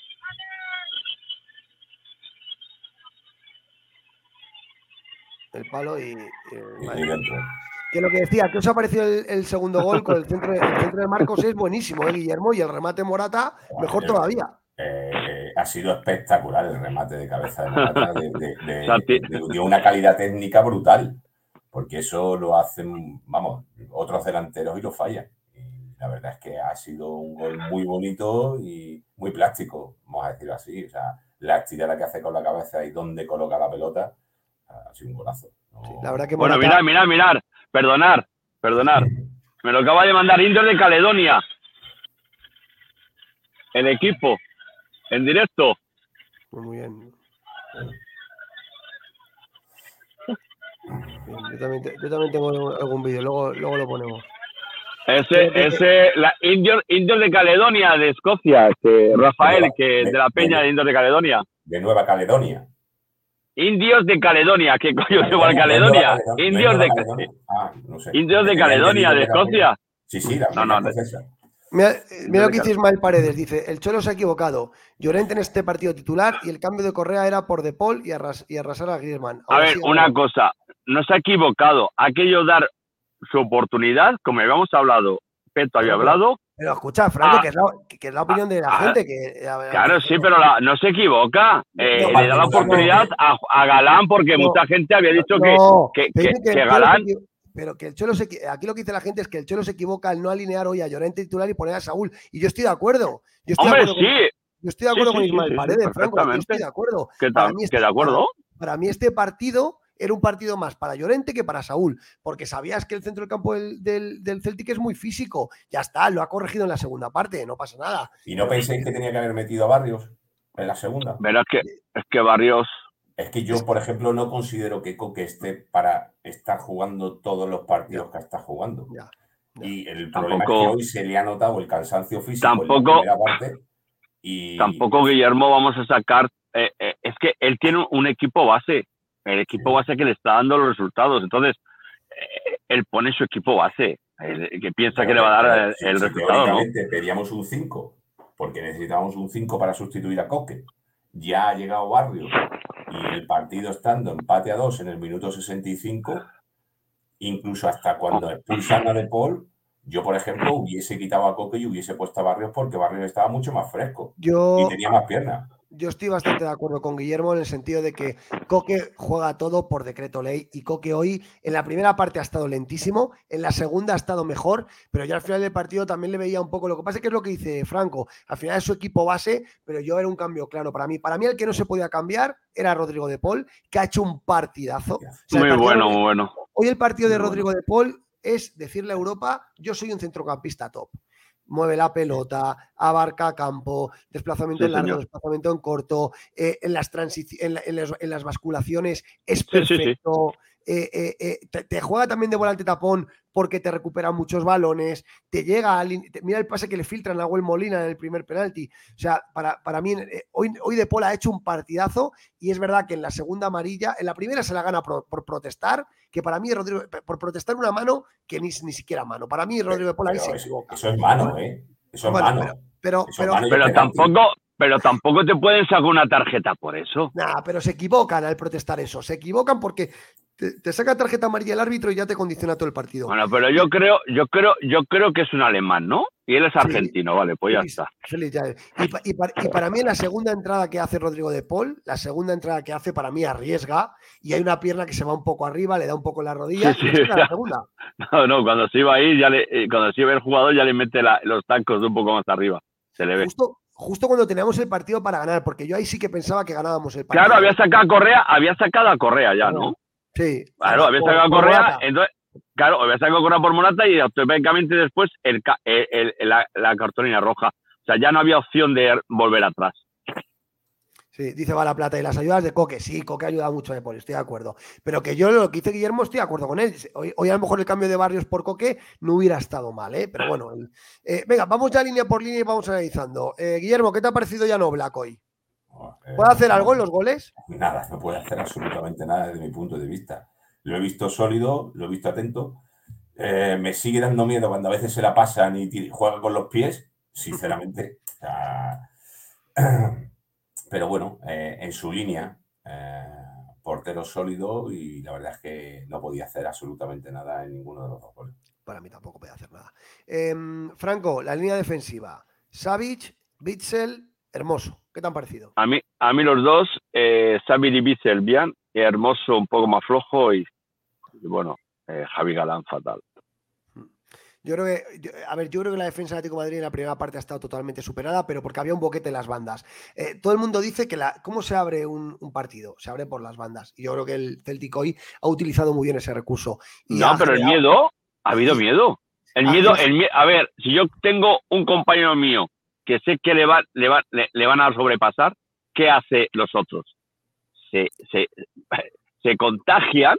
el palo y. que lo que decía, ¿qué os ha parecido el, segundo gol con el centro, de Marcos? Es buenísimo, ¿eh, Guillermo? Y el remate Morata, mejor todavía. Eh, ha sido espectacular el remate de cabeza de Morata, de, una calidad técnica brutal, porque eso lo hacen, vamos, otros delanteros y lo fallan. Y la verdad es que ha sido un gol muy bonito y muy plástico, vamos a decirlo así. O sea, la estirada que hace con la cabeza y dónde coloca la pelota ha sido un golazo. Bueno, mirar, mirar, mirar. Perdonar, perdonar. Me lo acaba de mandar Inter de Caledonia. El equipo. En directo. Muy bien. yo, también, tengo algún vídeo, luego, luego lo ponemos. Ese, ese, la Indios, de Caledonia de Escocia, Rafael, que de, la Peña de Indios de Caledonia. De Nueva Caledonia. Indios de Caledonia, ¿qué coño se Caledonia? Indios de, ah, Indios de Caledonia, de Escocia. Sí, sí, la no, no, Mira, mira, lo que dice Ismael Paredes, dice, el Cholo se ha equivocado. Llorente en este partido titular y el cambio de Correa era por De Paul y, arrasar a Griezmann. a ver, una cosa, no se ha equivocado, ha querido dar su oportunidad, como habíamos hablado, Peto había hablado, pero escucha, Franco, ah. que, es la, opinión de la ah, gente. Que, claro, sí, pero no se equivoca. Eh, le da la oportunidad a, Galán porque mucha gente había dicho que, que, Galán. Pero que el Cholo se, aquí lo que dice la gente es que el Cholo se equivoca al no alinear hoy a Llorente titular y poner a Saúl. Y yo estoy de acuerdo. Yo estoy Hombre, de acuerdo sí. Con, yo estoy de acuerdo con Ismael Paredes, Franco. Yo estoy de acuerdo. ¿Qué, este de acuerdo? para mí este partido era un partido más para Llorente que para Saúl, porque sabías que el centro del campo del, del, Celtic es muy físico. Ya está, lo ha corregido en la segunda parte, no pasa nada. ¿Y no pensáis que tenía que haber metido a Barrios en la segunda? Pero es que, es que Barrios. Es que yo, por ejemplo, no considero que Coque esté para estar jugando todos los partidos que está jugando. Y el problema es que hoy se le ha notado el cansancio físico tampoco, en la primera parte. Y... Tampoco, Guillermo, vamos a sacar. Eh, eh, es que él tiene un equipo base. El equipo base que le está dando los resultados. Entonces, eh, él pone su equipo base. que piensa que le va a dar el, resultado. ¿no? Pedíamos un 5, porque necesitábamos un 5 para sustituir a Coque. Ya ha llegado Barrio y el partido estando empate a 2 en el minuto 65 incluso hasta cuando expulsan a De Paul, yo, por ejemplo, hubiese quitado a Coque y hubiese puesto a Barrios porque Barrios estaba mucho más fresco y tenía más piernas. Yo estoy bastante de acuerdo con Guillermo en el sentido de que Coque juega todo por decreto ley y Coque hoy en la primera parte ha estado lentísimo, en la segunda ha estado mejor, pero yo al final del partido también le veía un poco. Lo que pasa es que es lo que dice Franco, al final es su equipo base, pero yo era un cambio claro para mí. Para mí el que no se podía cambiar era Rodrigo de Paul, que ha hecho un partidazo. muy bueno, muy bueno. Hoy el partido de Rodrigo de Paul es decirle a Europa, yo soy un centrocampista top. Mueve la pelota, abarca campo, desplazamiento en largo, desplazamiento en corto, eh, en, las en, en, las, basculaciones es perfecto. Eh, eh, te, juega también de volante tapón porque te recupera muchos balones, te llega al, mira el pase que le filtran a Nahuel Molina en el primer penalti. O sea, para, para mí, hoy, hoy De Paul ha hecho un partidazo y es verdad que en la segunda amarilla, en la primera se la gana por, protestar, que para mí Rodrigo, por protestar una mano que ni, ni siquiera mano. Para mí Rodrigo De Paul ahí se equivoca. Eso es mano, ¿eh? Eso es mano. Pero, pero, pero tampoco, pero tampoco te pueden sacar una tarjeta por eso. Nah, pero se equivocan al protestar eso. Se equivocan porque te, saca tarjeta amarilla el árbitro y ya te condiciona todo el partido. Bueno, pero yo creo, yo creo, yo creo que es un alemán, ¿no? Y él es argentino, vale, pues ya está. Y, para, mí la segunda entrada que hace Rodrigo de Paul, la segunda entrada que hace para mí arriesga y hay una pierna que se va un poco arriba, le da un poco la rodilla. la segunda. No, no, cuando se iba ahí, ya le, eh, cuando se iba el jugador ya le mete los tacos un poco más arriba. Se le ve. Justo, justo cuando teníamos el partido para ganar, porque yo ahí sí que pensaba que ganábamos el partido. Claro, había sacado a Correa, había sacado a Correa ya, ¿no? Sí. Claro, había sacado a Correa, entonces, claro, había sacado a Correa por Morata y automáticamente después el, la, la cartulina roja. O sea, ya no había opción de volver atrás. Sí, dice va la plata y las ayudas de Coque. Sí, Coque ayuda mucho a Paul, estoy de acuerdo. Pero que yo lo que dice Guillermo estoy de acuerdo con él. Hoy, a lo mejor el cambio de barrios por Coque no hubiera estado mal, ¿eh? Pero bueno. Eh, venga, vamos ya línea por línea y vamos analizando. Eh, Guillermo, ¿qué te ha parecido ya no Black hoy? Eh, ¿Puede hacer algo en los goles? Nada, no puede hacer absolutamente nada desde mi punto de vista. Lo he visto sólido, lo he visto atento. me sigue dando miedo cuando a veces se la pasan y juega con los pies, sinceramente. pero bueno, eh, en su línea, eh, portero sólido y la verdad es que no podía hacer absolutamente nada en ninguno de los dos goles. Para mí tampoco podía hacer nada. Em, Franco, la línea defensiva. Savic, Bitzel, Hermoso. ¿Qué te han parecido? A mí, a mí los dos, eh, Savic y Bitzel bien, Hermoso un poco más flojo y, bueno, Javi Galán fatal. Yo creo que, a ver, yo creo que la defensa de Atlético Madrid en la primera parte ha estado totalmente superada, pero porque había un boquete en las bandas. Eh, todo el mundo dice que la, ¿cómo se abre un, partido? Se abre por las bandas. Y yo creo que el Celtic hoy ha utilizado muy bien ese recurso. no, pero el miedo, ha habido miedo. El miedo, el a ver, si yo tengo un compañero mío que sé que le, va, le, va, le, van a sobrepasar, ¿qué hace los otros? Se, se, se contagian.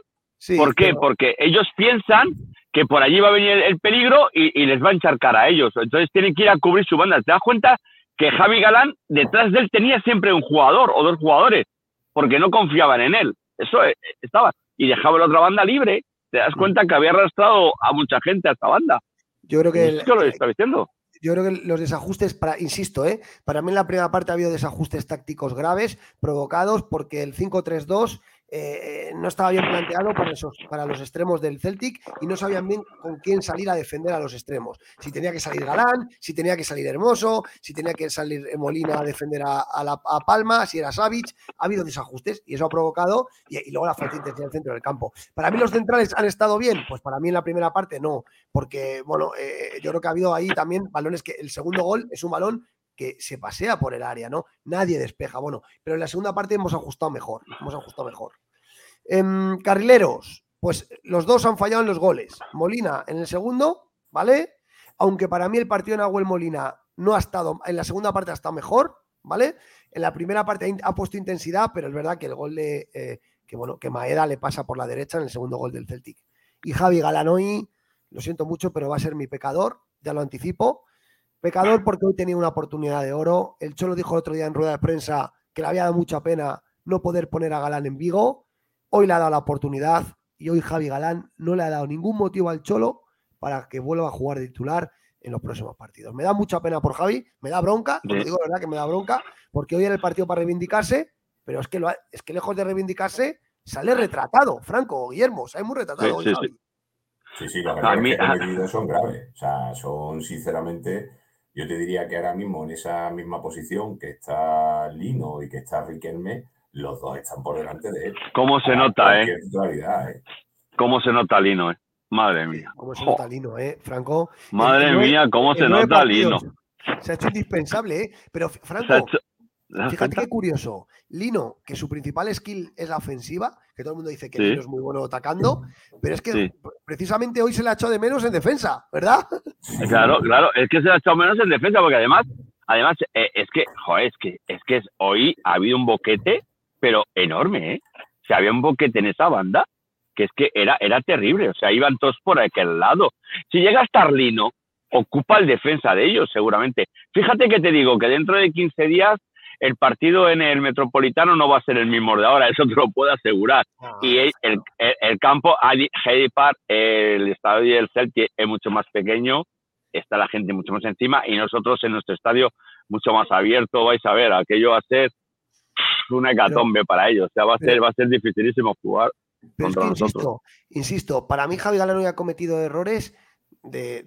¿Por qué? Porque ellos piensan que por allí va a venir el, peligro y, les va a encharcar a ellos. Entonces tienen que ir a cubrir su banda. ¿Te das cuenta que Javi Galán detrás de él tenía siempre un jugador o dos jugadores? Porque no confiaban en él. Eso eh, estaba. Y dejaba la otra banda libre. Te das cuenta que había arrastrado a mucha gente a esta banda. Yo creo que. lo está diciendo yo creo que los desajustes, para, insisto, ¿eh? para mí en la primera parte ha habido desajustes tácticos graves provocados porque el 5-3-2 eh, no estaba bien planteado para, esos, para los extremos del Celtic y no sabían bien con quién salir a defender a los extremos. Si tenía que salir Galán, si tenía que salir Hermoso, si tenía que salir Molina a defender a, Palma, si era Savic. Ha habido desajustes y eso ha provocado, y, luego la falta de en el centro del campo. ¿Para mí los centrales han estado bien? Pues para mí en la primera parte no, porque bueno, eh, yo creo que ha habido ahí también balones que el segundo gol es un balón que se pasea por el área, ¿no? Nadie despeja. Bueno, pero en la segunda parte hemos ajustado mejor, hemos ajustado mejor. Em, carrileros, pues los dos han fallado en los goles. Molina en el segundo, ¿vale? Aunque para mí el partido en Aguel Molina no ha estado, en la segunda parte ha estado mejor, ¿vale? En la primera parte ha puesto intensidad, pero es verdad que el gol de, eh, que, bueno, que Maeda le pasa por la derecha en el segundo gol del Celtic. Y Javi Galanoy, lo siento mucho, pero va a ser mi pecador, ya lo anticipo. Pecador porque hoy tenía una oportunidad de oro. El Cholo dijo el otro día en rueda de prensa que le había dado mucha pena no poder poner a Galán en Vigo. Hoy le ha dado la oportunidad y hoy Javi Galán no le ha dado ningún motivo al Cholo para que vuelva a jugar de titular en los próximos partidos. Me da mucha pena por Javi, me da bronca, lo digo verdad que me da bronca, porque hoy era el partido para reivindicarse, pero es que, lo es que lejos de reivindicarse, sale retratado, Franco, Guillermo, sale muy retratado. Sí, sí, sí. sí, los que son graves. O sea, son sinceramente, yo te diría que ahora mismo en esa misma posición que está Lino y que está Riquelme, los dos están por delante de él. ¿Cómo se nota, eh? eh? ¿Cómo se nota Lino, eh? Madre mía. ¿Cómo se nota Lino, eh, Franco? Madre mía, cómo se nota Lino. Se ha hecho indispensable, ¿eh? Pero, Franco, fíjate qué curioso. Lino, que su principal skill es la ofensiva, que todo el mundo dice que Lino es muy bueno atacando, pero es que precisamente hoy se le ha echado de menos en defensa, ¿verdad? Claro, claro, es que se le ha echado menos en defensa, porque además, además, eh, es que, joder, es que, es que hoy ha habido un boquete, pero enorme, ¿eh? Si había un boquete en esa banda, que es que era, era terrible, o sea, iban todos por aquel lado. Si llega Starlino, ocupa el defensa de ellos, seguramente. Fíjate que te digo que dentro de 15 días el partido en el Metropolitano no va a ser el mismo de ahora, eso te lo puedo asegurar. Ah, y el, el, campo, Heidi Park, el estadio del Celtic es mucho más pequeño, está la gente mucho más encima y nosotros en nuestro estadio mucho más abierto, vais a ver, aquello va a ser una hecatombe para ellos, o sea, va a ser, va a ser dificilísimo jugar pero es que insisto, insisto, para mí Javi Galán ha cometido errores de,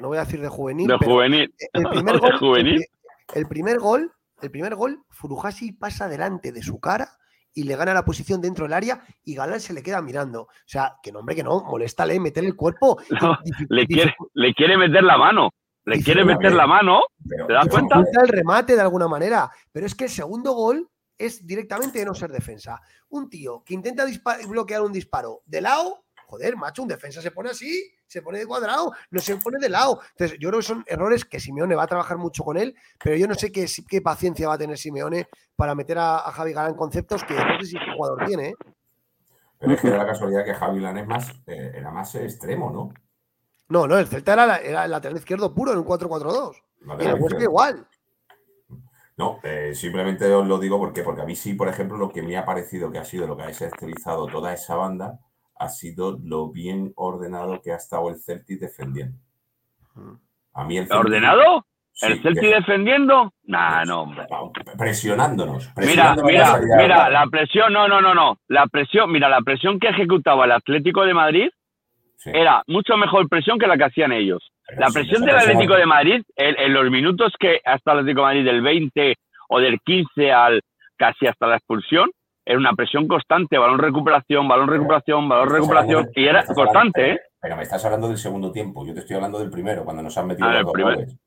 no voy a decir de juvenil, de juvenil. El primer, gol, juvenil. El, primer gol, el primer gol, Furuhashi pasa delante de su cara y le gana la posición dentro del área y Galán se le queda mirando. O sea, que no, hombre, que no, moléstale meter el cuerpo. le, quiere, le quiere meter la mano. Le quiere meter la mano. ¿Te das cuenta? el remate de alguna manera. Pero es que el segundo gol es directamente de no ser defensa. Un tío que intenta bloquear un disparo de lado, joder, macho, un defensa se pone así, se pone de cuadrado, no se pone de lado. Entonces, yo creo que son errores que Simeone va a trabajar mucho con él, pero yo no sé qué, qué paciencia va a tener Simeone para meter a, Javi Galán conceptos que no sé si el jugador tiene. ¿eh? Pero es que da la casualidad que Javi Galán es más, eh, era más extremo, ¿no? No, no, el Celta era, era el lateral izquierdo puro en un 4-4-2. Y el igual. No, eh, simplemente os lo digo porque, porque a mí sí, por ejemplo, lo que me ha parecido que ha sido lo que ha estilizado toda esa banda ha sido lo bien ordenado que ha estado el Celtic defendiendo. A mí el ¿Ordenado? ¿El Celtic defendiendo? Nah, no, hombre. Presionándonos. mira, mira, mira, la presión, no, no, no, no. La presión, mira, la presión que ejecutaba el Atlético de Madrid era mucho mejor presión que la que hacían ellos. la presión del Atlético de Madrid, en, los minutos que hasta el Atlético de Madrid del 20 o del 15 al casi hasta la expulsión, era una presión constante, balón recuperación, balón recuperación, balón recuperación, y era constante, ¿eh? Pero me estás hablando del segundo tiempo, yo te estoy hablando del primero, cuando nos han metido ah, los el,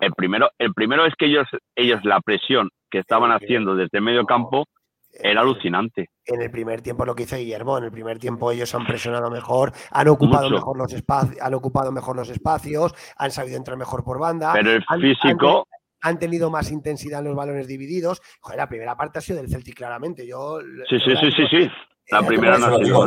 el primero, el primero es que ellos, ellos la presión que estaban haciendo desde medio campo era alucinante. En el primer tiempo lo que hizo Guillermo, en el primer tiempo ellos han presionado mejor, han ocupado mejor los espacios, han ocupado mejor los espacios, han sabido entrar mejor por banda. Pero el físico. Han, tenido más intensidad en los balones divididos. Joder, la primera parte ha sido del Celtic, claramente. Yo. Sí, sí, sí, sí, sí. La primera no ha sido.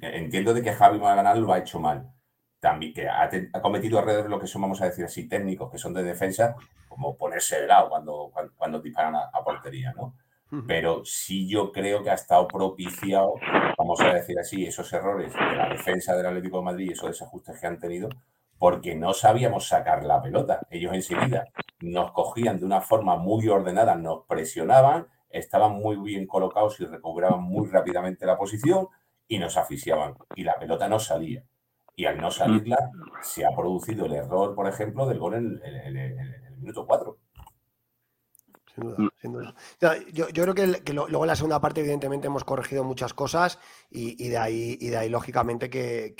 entiendo de que Javi Maganar lo ha hecho mal. También que ha, cometido errores lo que son, vamos a decir así, técnicos, que son de defensa, como ponerse de lado cuando, cuando, disparan a portería, ¿no? pero sí yo creo que ha estado propiciado, vamos a decir así, esos errores de la defensa del Atlético de Madrid y esos desajustes que han tenido, porque no sabíamos sacar la pelota. Ellos enseguida nos cogían de una forma muy ordenada, nos presionaban, estaban muy bien colocados y recuperaban muy rápidamente la posición y nos asfixiaban. Y la pelota no salía. Y al no salirla, se ha producido el error, por ejemplo, del gol en, el minuto 4 sin duda, mm. Yo, creo que, luego en la segunda parte, evidentemente, hemos corregido muchas cosas y, de, ahí, y de ahí, lógicamente, que,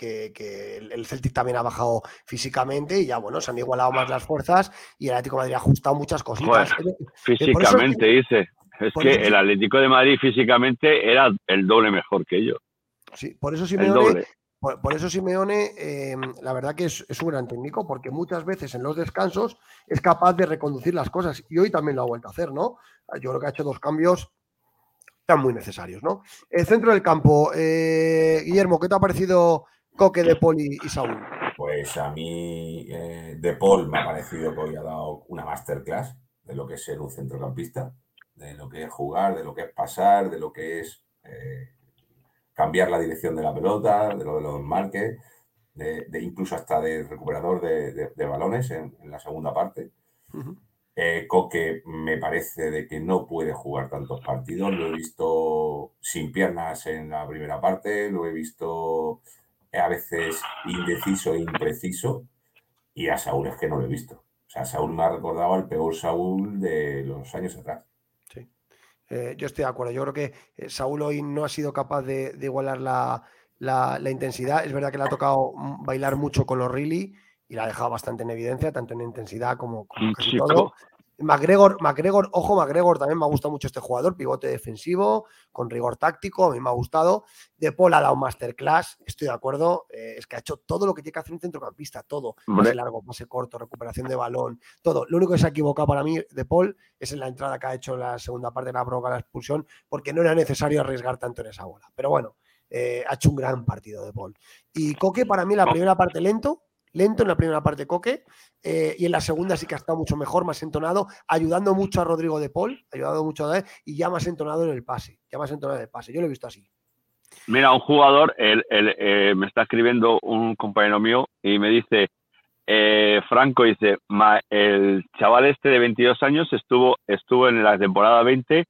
el Celtic también ha bajado físicamente y ya, bueno, se han igualado más las fuerzas y el Atlético de Madrid ha ajustado muchas cositas. físicamente, dice. Es que el Atlético de Madrid físicamente era el doble mejor que ellos. Sí, por eso Simeone por, eso Simeone, em, la verdad que es, un gran técnico, porque muchas veces en los descansos es capaz de reconducir las cosas y hoy también lo ha vuelto a hacer, ¿no? Yo creo que ha hecho dos cambios eran muy necesarios, ¿no? El centro del campo, eh, Guillermo, ¿qué te ha parecido Coque, De Paul y, Saúl? Pues a mí eh, De Paul me ha parecido que hoy ha dado una masterclass de lo que es ser un centrocampista, de lo que es jugar, de lo que es pasar, de lo que es eh, cambiar la dirección de la pelota, de lo de los marques, de, incluso hasta de recuperador de, balones en, la segunda parte. Eh, Coque me parece de que no puede jugar tantos partidos. Lo he visto sin piernas en la primera parte, lo he visto a veces indeciso e impreciso. Y a Saúl es que no lo he visto. O sea, Saúl me ha recordado al peor Saúl de los años atrás. Eh, yo estoy de acuerdo. Yo creo que eh, Saúl hoy no ha sido capaz de, igualar la, intensidad. Es verdad que le ha tocado bailar mucho con los Riley y la ha dejado bastante en evidencia, tanto en intensidad como, como casi todo. McGregor, McGregor, ojo, McGregor también me ha gustado mucho este jugador, pivote defensivo, con rigor táctico, a mí me ha gustado. De Paul ha dado masterclass, estoy de acuerdo, eh, es que ha hecho todo lo que tiene que hacer un centrocampista, todo. Pase largo, pase corto, recuperación de balón, todo. Lo único que se ha equivocado para mí de Paul es en la entrada que ha hecho en la segunda parte de la provoca la expulsión, porque no era necesario arriesgar tanto en esa bola. Pero bueno, eh, ha hecho un gran partido de Paul. Y Coque, para mí, la primera parte lento, lento en la primera parte Coque eh, y en la segunda sí que ha estado mucho mejor, más entonado, ayudando mucho a Rodrigo de Paul, ayudado mucho a él y ya más entonado en el pase, ya más entonado en el pase. Yo lo he visto así. Mira, un jugador, eh, me está escribiendo un compañero mío y me dice, eh, Franco dice, el chaval este de 22 años estuvo, estuvo en la temporada 20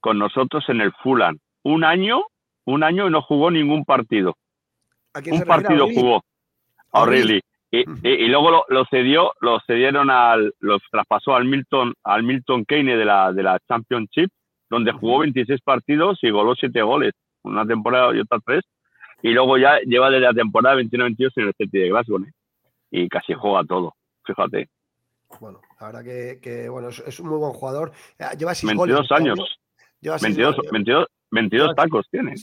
con nosotros en el Fulan. Un año, un año y no jugó ningún partido. un partido jugó. O'Reilly. Y, luego lo, cedió, lo cedieron al, los traspasó al Milton, al Milton Keynes de la, de la Championship, donde jugó 26 partidos y goló 7 goles, una temporada y otra 3. Y luego ya lleva desde la temporada 21-22 en el Celtic de Glasgow, ¿eh? y casi juega todo, fíjate. Bueno, la verdad que, bueno, es, un muy buen jugador. Eh, lleva 6 22 años. Lleva 22, 22, 22 tacos tiene.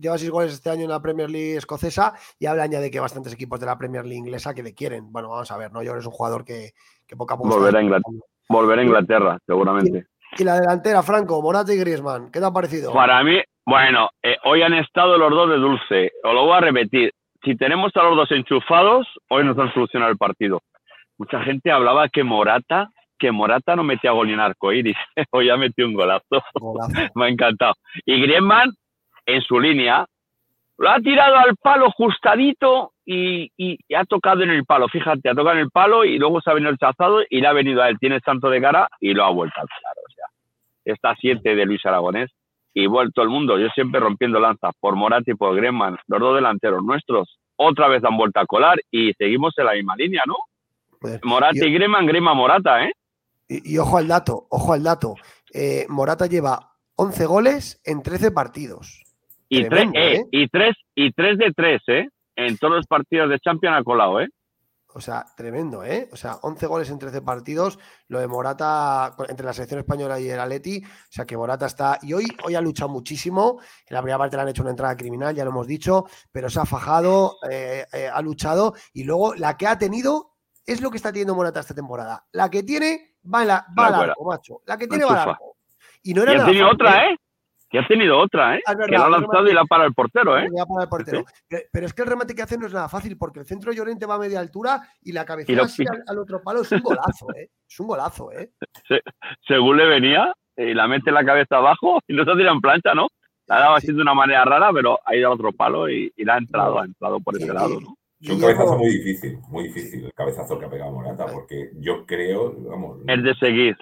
Lleva seis goles este año en la Premier League escocesa y habla añade que bastantes equipos de la Premier League inglesa que le quieren. Bueno, vamos a ver, ¿no? Yo es un jugador que, que poco a poco. Volverá a Inglaterra, volver a Inglaterra seguramente. Y, la delantera, Franco, Morata y Griezmann, ¿qué te ha parecido? Para mí, bueno, eh, hoy han estado los dos de dulce. Os lo voy a repetir. Si tenemos a los dos enchufados, hoy nos han solucionado el partido. Mucha gente hablaba que Morata que Morata no metía gol ni en arcoiris. Hoy ya metió un golazo. Me ha encantado. Y Griezmann, en su línea, lo ha tirado al palo ajustadito y, ha tocado en el palo. Fíjate, ha tocado en el palo y luego se ha venido el chazado y le ha venido a él. Tiene el santo de cara y lo ha vuelto al claro. O sea, está siete de Luis Aragonés y vuelto el mundo. Yo siempre rompiendo lanzas por Morata y por Griezmann, los dos delanteros nuestros. Otra vez han vuelto a colar y seguimos en la misma línea, ¿no? Morata y Griezmann, Griezmann, Morata, ¿eh? Y, ojo al dato, ojo al dato. Eh, Morata lleva 11 goles en 13 partidos. Y, tres, eh, ¿eh? y, tres, y tres de tres, ¿eh? En todos los partidos de Champions ha colado, ¿eh? O sea, tremendo, ¿eh? O sea, 11 goles en 13 partidos. Lo de Morata entre la selección española y el Atleti. O sea, que Morata está. Y hoy, hoy ha luchado muchísimo. En la primera parte le han hecho una entrada criminal, ya lo hemos dicho. Pero se ha fajado, ha luchado. Y luego la que ha tenido es lo que está teniendo Morata esta temporada. La que tiene va, la, va al arco, macho. La que tiene va al. Y no era y ha tenido otra, ¿eh? Que ha tenido otra, ¿eh? que la ha lanzado y la para el portero, ¿eh? el portero. Pero es que el remate que hace no es nada fácil, porque el centro Llorente va a media altura y la cabeza al, otro palo es un golazo, ¿eh? Es un golazo, ¿eh? según le venía, y la mete la cabeza abajo y no se tira en plancha, ¿no? La ha dado así de una manera rara, pero ha ido al otro palo y, y la ha entrado, ha entrado por ese lado, ¿no? Es un cabezazo muy difícil, muy difícil el cabezazo que ha pegado Morata, porque yo creo, vamos. Es de seguir,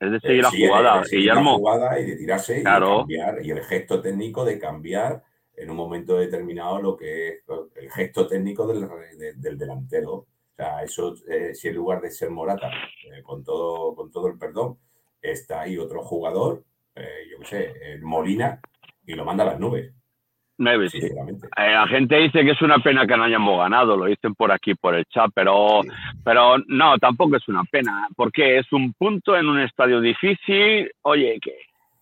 es de seguir la jugada, Guillermo. La jugada y de tirarse y de cambiar, y el gesto técnico de cambiar en un momento determinado lo que es el gesto técnico del, delantero. O sea, eso, eh, si en lugar de ser Morata, eh, con, todo, con todo el perdón, está ahí otro jugador, eh, yo qué sé, Molina, y lo manda a las nubes. Eh, la gente dice que es una pena que no hayamos ganado, lo dicen por aquí, por el chat, pero, pero no, tampoco es una pena, porque es un punto en un estadio difícil, oye, que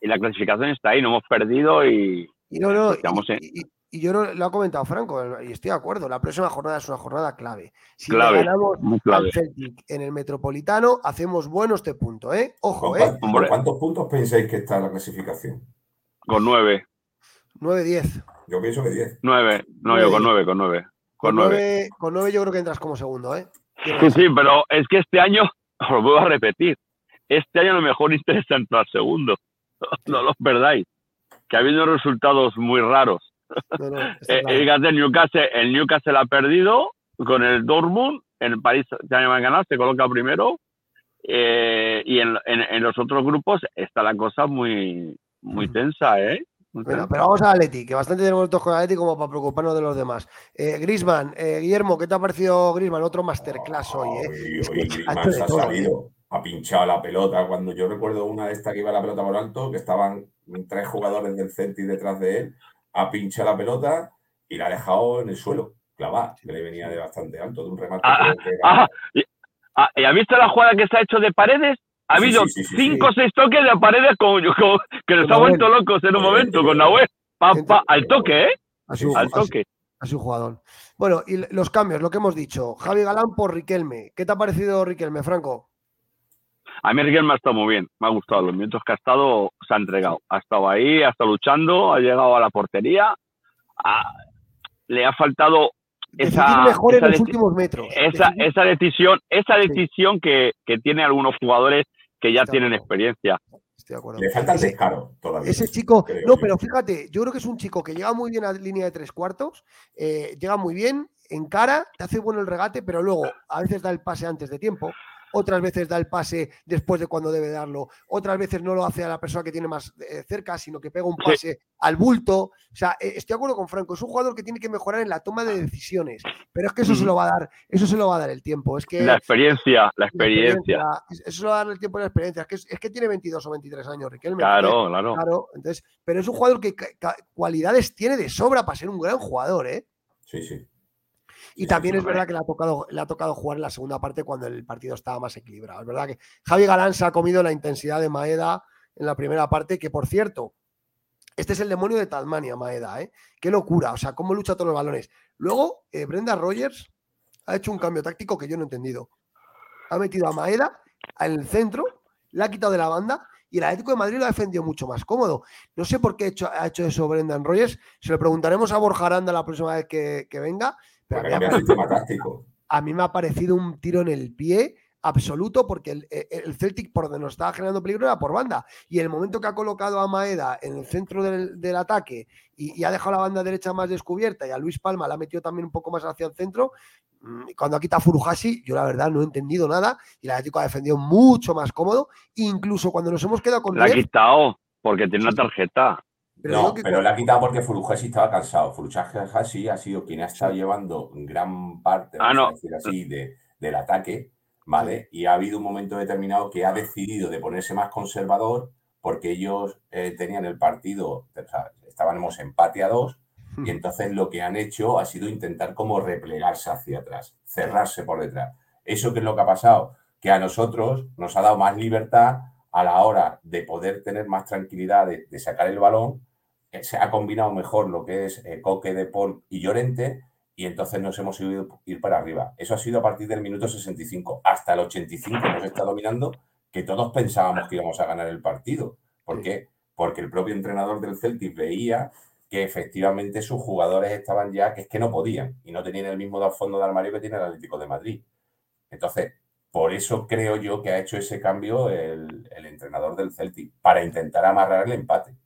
y la clasificación está ahí, no hemos perdido y... Y, no, no, y, yo lo ha comentado Franco, y estoy de acuerdo, la próxima jornada es una jornada clave. Si ganamos al Celtic en el Metropolitano, hacemos bueno este punto, ¿eh? Ojo, ¿eh? ¿Cuántos puntos pensáis que está la clasificación? Con 9. 9-10. Yo pienso que 10. 9. No, yo con 9, con 9. Con 9. Con 9 yo creo que entras como segundo, ¿eh? Sí, sí, pero es que este año, os lo vuelvo a repetir, este año a lo mejor interesa entrar segundo. No lo perdáis. Que ha habido resultados muy raros. No, no, está Eh, claro. el Newcastle, el Newcastle ha perdido con el Dortmund, el París ya va a ganar, se coloca primero. eh, y en, en- en los otros grupos está la cosa muy, muy tensa, ¿eh? Tensa. pero vamos a Atleti, que bastante tenemos nosotros con Atleti como para preocuparnos de los demás. Eh, Grisman, Guillermo, ¿qué te ha parecido Grisman? Otro masterclass hoy, ¿eh? Hoy, Es hoy que Griezmann ha hecho se de ha todo, ¿eh? salido, ha pinchado la pelota. Cuando yo recuerdo una de estas que iba la pelota por alto, que estaban tres jugadores del Celtic detrás de él, ha pinchado la pelota y la ha dejado en el suelo, clavada, que le venía de bastante alto, de un remate. Ah, creo que era- Ah, y, ah, ¿y has visto la jugada que se ha hecho de paredes? Ha habido sí, sí, sí, cinco o seis toques de paredes con, con- que nos ha vuelto locos en un momento con Nahuel. Pa, pa, al toque, ¿eh? Al toque. sido un jugador. Bueno, y los cambios, lo que hemos dicho. Javi Galán por Riquelme. ¿Qué te ha parecido Riquelme, Franco? A mí Riquelme ha estado muy bien, me ha gustado. Los minutos que ha estado, se ha entregado. Ha estado ahí, ha estado luchando, ha llegado a la portería. Ha- le ha faltado Decidir esa, mejor esa en los últimos metros. esa, Decidir- esa decisión, esa Sí. decisión que, que tienen algunos jugadores que ya tienen experiencia. Estoy de acuerdo. Le falta el Ese- descaro todavía. Ese chico, creo no, pero fíjate, yo creo que es un chico que llega muy bien a línea de tres cuartos, eh, llega muy bien, encara, te hace bueno el regate, pero luego a veces da el pase antes de tiempo, otras veces da el pase después de cuando debe darlo, otras veces no lo hace a la persona que tiene más eh, cerca, sino que pega un Sí. pase al bulto. O sea, eh, estoy de acuerdo con Franco, es un jugador que tiene que mejorar en la toma de decisiones, pero es que eso se lo va a dar, eso se lo va a dar el tiempo. Es que La experiencia, la la experiencia. es- Eso se lo va a dar el tiempo y la experiencia. Es que, es, que tiene 22 o 23 años, Riquelme. Claro, claro. Claro, entonces, pero es un jugador que cualidades tiene de sobra para ser un gran jugador, ¿eh? Sí, sí. Y también es verdad que le ha, tocado, le ha tocado jugar en la segunda parte cuando el partido estaba más equilibrado. Es verdad que Javi Galán se ha comido la intensidad de Maeda en la primera parte, que por cierto, este es el demonio de Tasmania, Maeda, ¿eh? Qué locura, o sea, cómo lucha todos los balones. Luego, eh, Brenda Rogers ha hecho un cambio táctico que yo no he entendido. Ha metido a Maeda en el centro, le ha quitado de la banda y el Atlético de Madrid lo ha defendido mucho más cómodo. No sé por qué ha hecho, ha hecho eso Brendan Rogers. Se lo preguntaremos a Borja Aranda la próxima vez que, que venga. A mí, me ha cambia el sistema táctico. a mí me ha parecido un tiro en el pie absoluto porque el, eh, el Celtic por donde nos estaba generando peligro era por banda y en el momento que ha colocado a Maeda en el centro del, del ataque y, y ha dejado la banda derecha más descubierta y a Luis Palma la ha metido también un poco más hacia el centro mm, cuando ha quitado Furuhashi yo la verdad no he entendido nada y el Atlético ha defendido mucho más cómodo incluso cuando nos hemos quedado con La ha 10 quitado porque tiene una tarjeta. Pero no, que pero la ha quitado porque Furuhashi estaba cansado. Furuhashi ha sido quien ha estado llevando gran parte, Ah, no. decir así, de, del ataque, ¿vale? Y ha habido un momento determinado que ha decidido de ponerse más conservador porque ellos eh, tenían el partido, o sea, estábamos empate a dos, Hmm. y entonces lo que han hecho ha sido intentar como replegarse hacia atrás, cerrarse por detrás. ¿Eso qué es lo que ha pasado? Que a nosotros nos ha dado más libertad a la hora de poder tener más tranquilidad de, de sacar el balón. Eh, Se ha combinado mejor lo que es eh, Coque de Paul y Llorente y entonces nos hemos ido ir para arriba. Eso ha sido a partir del minuto 65. Hasta el 85 nos está dominando que todos pensábamos que íbamos a ganar el partido. ¿Por qué? Porque el propio entrenador del Celtic veía que efectivamente sus jugadores estaban ya que es que no podían y no tenían el mismo fondo de armario que tiene el Atlético de Madrid. Entonces, por eso creo yo que ha hecho ese cambio el, el entrenador del Celtic, para intentar amarrar el empate.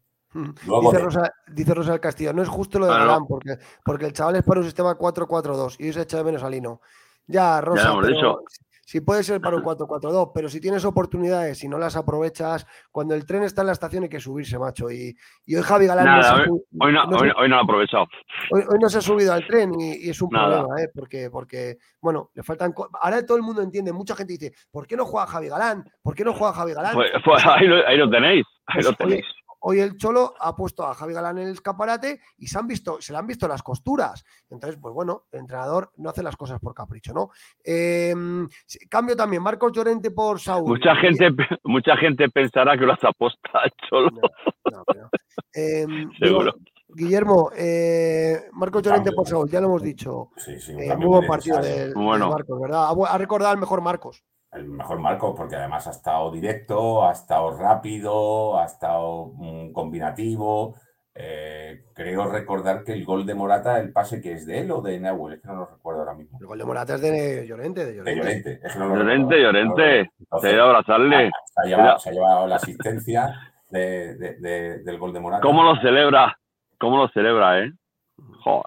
Luego Dice de- Rosa, dice Rosa del Castillo, no es justo lo de Ah, no. Galán, porque, porque el chaval es para un sistema 4-4-2 y se echa de menos a Lino. Ya, Rosa, pero si puede ser para un 4-4-2, pero si tienes oportunidades y no las aprovechas, cuando el tren está en la estación hay que subirse, macho. Y, y hoy Javi Galán no, se hoy- no, no se- hoy, hoy no lo ha aprovechado. hoy- no se ha subido al tren y, y es un Nada. problema, ¿eh? porque, porque, bueno, le faltan... Ahora todo el mundo entiende, mucha gente dice, ¿por qué no juega Javi Galán? ¿Por qué no juega Javi Galán? Pues, pues ahí, lo, ahí lo tenéis. Ahí Pues, lo oye, tenéis. Hoy el Cholo ha puesto a Javi Galán en el escaparate y se han visto, se le han visto las costuras. Entonces, pues bueno, el entrenador no hace las cosas por capricho, ¿no? Eh, sí, cambio también, Marcos Llorente por Saúl. Mucha gente, mucha gente pensará que lo has apostado solo. No, no, pero, eh, digo, Seguro. Guillermo, eh, Marcos Llorente por Saúl, ya lo hemos dicho. Sí, sí, Eh, muy buen partido necesario. de, de Bueno. Marcos, ¿verdad? Ha, ha recordado al mejor Marcos. El mejor Marcos, porque además ha estado directo, ha estado rápido, ha estado mm, combinativo. Eh, creo recordar que el gol de Morata, el pase que es de él o de Nahuel, es que no lo recuerdo ahora mismo. El gol de Morata es de Llorente, de Llorente. De Llorente, es que no lo Llorente. Llorente. Entonces, Se ha ido a abrazarle. se, ha llevado, se ha llevado la asistencia de- de- de- del gol de Morata. ¿Cómo lo celebra? ¿Cómo lo celebra, eh? Joder,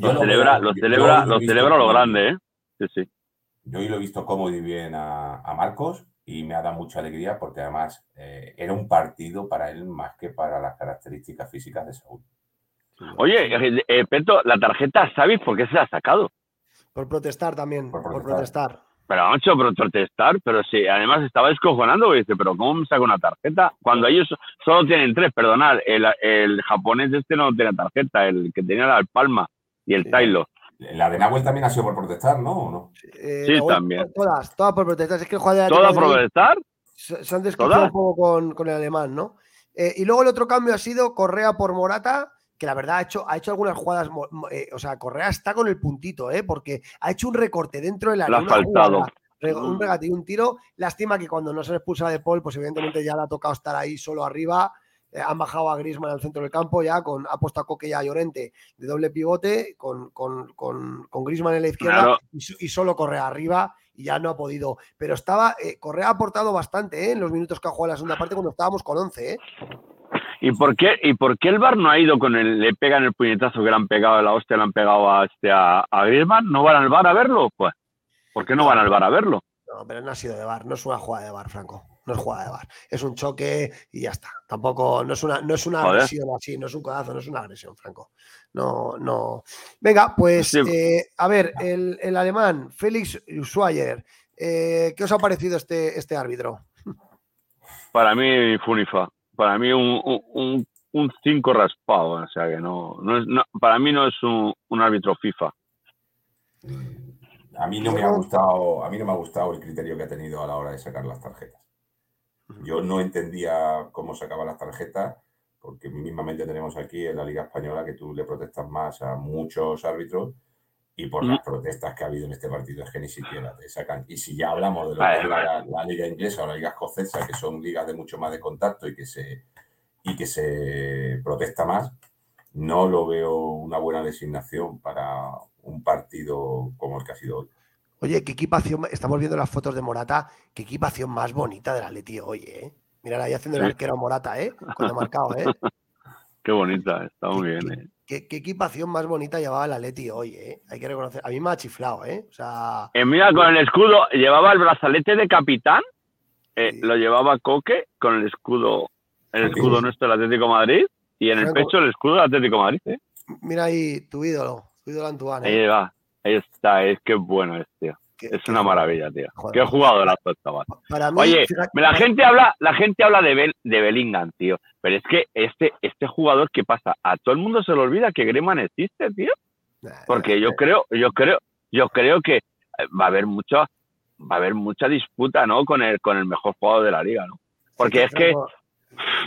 lo lo celebra, lo celebra, lo celebra a lo grande, eh. Sí, sí. Yo hoy lo he visto cómodo y bien a, a Marcos y me ha dado mucha alegría porque además eh, era un partido para él más que para las características físicas de Saúl. Oye, eh, eh, Peto, la tarjeta, ¿sabes por qué se la ha sacado? Por protestar también, Por por protestar. Pero macho, por protestar, pero sí, además estaba descojonando, y dice, pero ¿cómo me saco una tarjeta? Cuando ellos solo tienen tres, perdonad, el, el japonés este no tiene tarjeta, el que tenía la Palma y el Sí. Tailo. La de Nahuel también ha sido por protestar, ¿no? ¿O no? Eh, Sí, la también. Todas, todas por protestar. Es que el jugador de ¿Todo a Atlético de Madrid protestar? se, se han ¿Todas? un poco con, con el alemán, ¿no? Eh, y luego el otro cambio ha sido Correa por Morata, que la verdad ha hecho, ha hecho algunas jugadas. eh, o sea, Correa está con el puntito, ¿eh? Porque ha hecho un recorte dentro del Le área. ha faltado. jugada, un Mm. regate y un tiro. Lástima que cuando no se le expulsa de Paul, pues evidentemente ya le ha tocado estar ahí solo arriba. Eh, han bajado a Griezmann al centro del campo ya, con, ha puesto a Coque y a Llorente de doble pivote, con, con, con, con Griezmann en la izquierda Claro. y, so- y solo Correa arriba y ya no ha podido. Pero estaba, eh, Correa ha aportado bastante ¿eh? en los minutos que ha jugado en la segunda parte cuando estábamos con 11. ¿eh? ¿Y por qué, y por qué el Bar no ha ido con el, le pegan el puñetazo que le han pegado, la hostia le han pegado a, este, a, a Griezmann? ¿No van al Bar a verlo? Pues, ¿por qué no van al Bar a verlo? No, pero no ha sido de bar, no es una jugada de bar, Franco. No es jugada de bar. Es un choque y ya está. Tampoco, no es una, no es una Joder. agresión así, no es un codazo, no es una agresión, Franco. No, no. Venga, pues Sí. eh, a ver, el, el alemán, Félix Schweier, eh, ¿qué os ha parecido este, este árbitro? Para mí, Funifa. Para mí, un, un, un, un cinco raspado. O sea que no, no es, no- para mí no es un, un árbitro FIFA. A mí no me ha gustado, a mí no me ha gustado el criterio que ha tenido a la hora de sacar las tarjetas. Yo no entendía cómo sacaba las tarjetas, porque mismamente tenemos aquí en la Liga Española que tú le protestas más a muchos árbitros y por Mm. las protestas que ha habido en este partido es que ni siquiera te sacan. Y si ya hablamos de lo Vale, que la, la Liga Inglesa o la Liga Escocesa, que son ligas de mucho más de contacto y que se, y que se protesta más, no lo veo una buena designación para un partido como el que ha sido hoy. Oye, qué equipación, estamos viendo las fotos de Morata, qué equipación más bonita del Atleti hoy, ¿eh? Mira ahí haciendo el arquero a Morata, ¿eh? Cuando marcado, ¿eh? Qué bonita, está muy bien. eh. ¿Qué, qué equipación más bonita llevaba el Atleti hoy, ¿eh? Hay que reconocer. A mí me ha chiflado, ¿eh? O sea, Eh, mira, con el escudo, llevaba el brazalete de capitán, eh, Sí. lo llevaba Coque con el escudo, el escudo nuestro del Atlético de Madrid, y en el pecho el escudo del Atlético de Madrid. eh. mira ahí tu ídolo, tu ídolo. Ahí ¿eh? va, ahí está, es que bueno es, tío. Qué- Es qué una maravilla, tío. Joder. Qué jugadorazo, chaval. Para mí, Oye, fíjate- la gente habla, la gente habla de, Bel- de Bellingham, tío. Pero es que este, este jugador, ¿qué pasa? A todo el mundo se le olvida que Griezmann existe, tío. Porque yo creo, yo creo, yo creo que eh, va a haber mucha, va a haber mucha disputa, ¿no? Con el, con el mejor jugador de la liga, ¿no? Porque es que,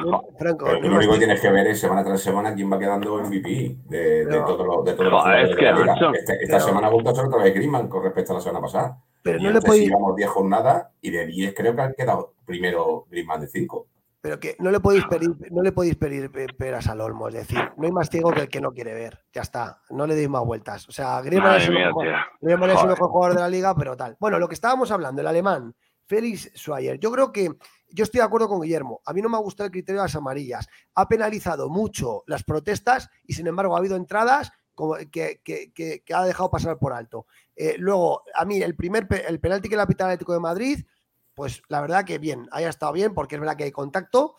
no- Franco, Pero no tú lo único que tienes que ver es semana tras semana quién va quedando MVP de, de todos los de todos los Joder, jugadores es de la que. Este- esta Pero- semana ha vuelto a ser otra vez Griezmann con respecto a la semana pasada. pero y no le podéis, íbamos 10 jornadas y de 10 creo que han quedado primero Griezmann de 5. pero que no le podéis pedir, no le podéis pedir pe- peras al olmo, es decir, no hay más ciego que el que no quiere ver. Ya está, no le deis más vueltas. O sea, Griezmann es madre mía, mejor. Griezmann es el mejor jugador de la liga, pero tal. Bueno, lo que estábamos hablando, el alemán, Félix Schweier. Yo creo que yo estoy de acuerdo con Guillermo. A mí no me ha gustado el criterio de las amarillas. Ha penalizado mucho las protestas y, sin embargo, ha habido entradas que, que- ha dejado pasar por alto. Eh, luego, a mí, el primer el penalti que le ha pitado el Atlético de Madrid, pues la verdad que bien, haya estado bien, porque es verdad que hay contacto,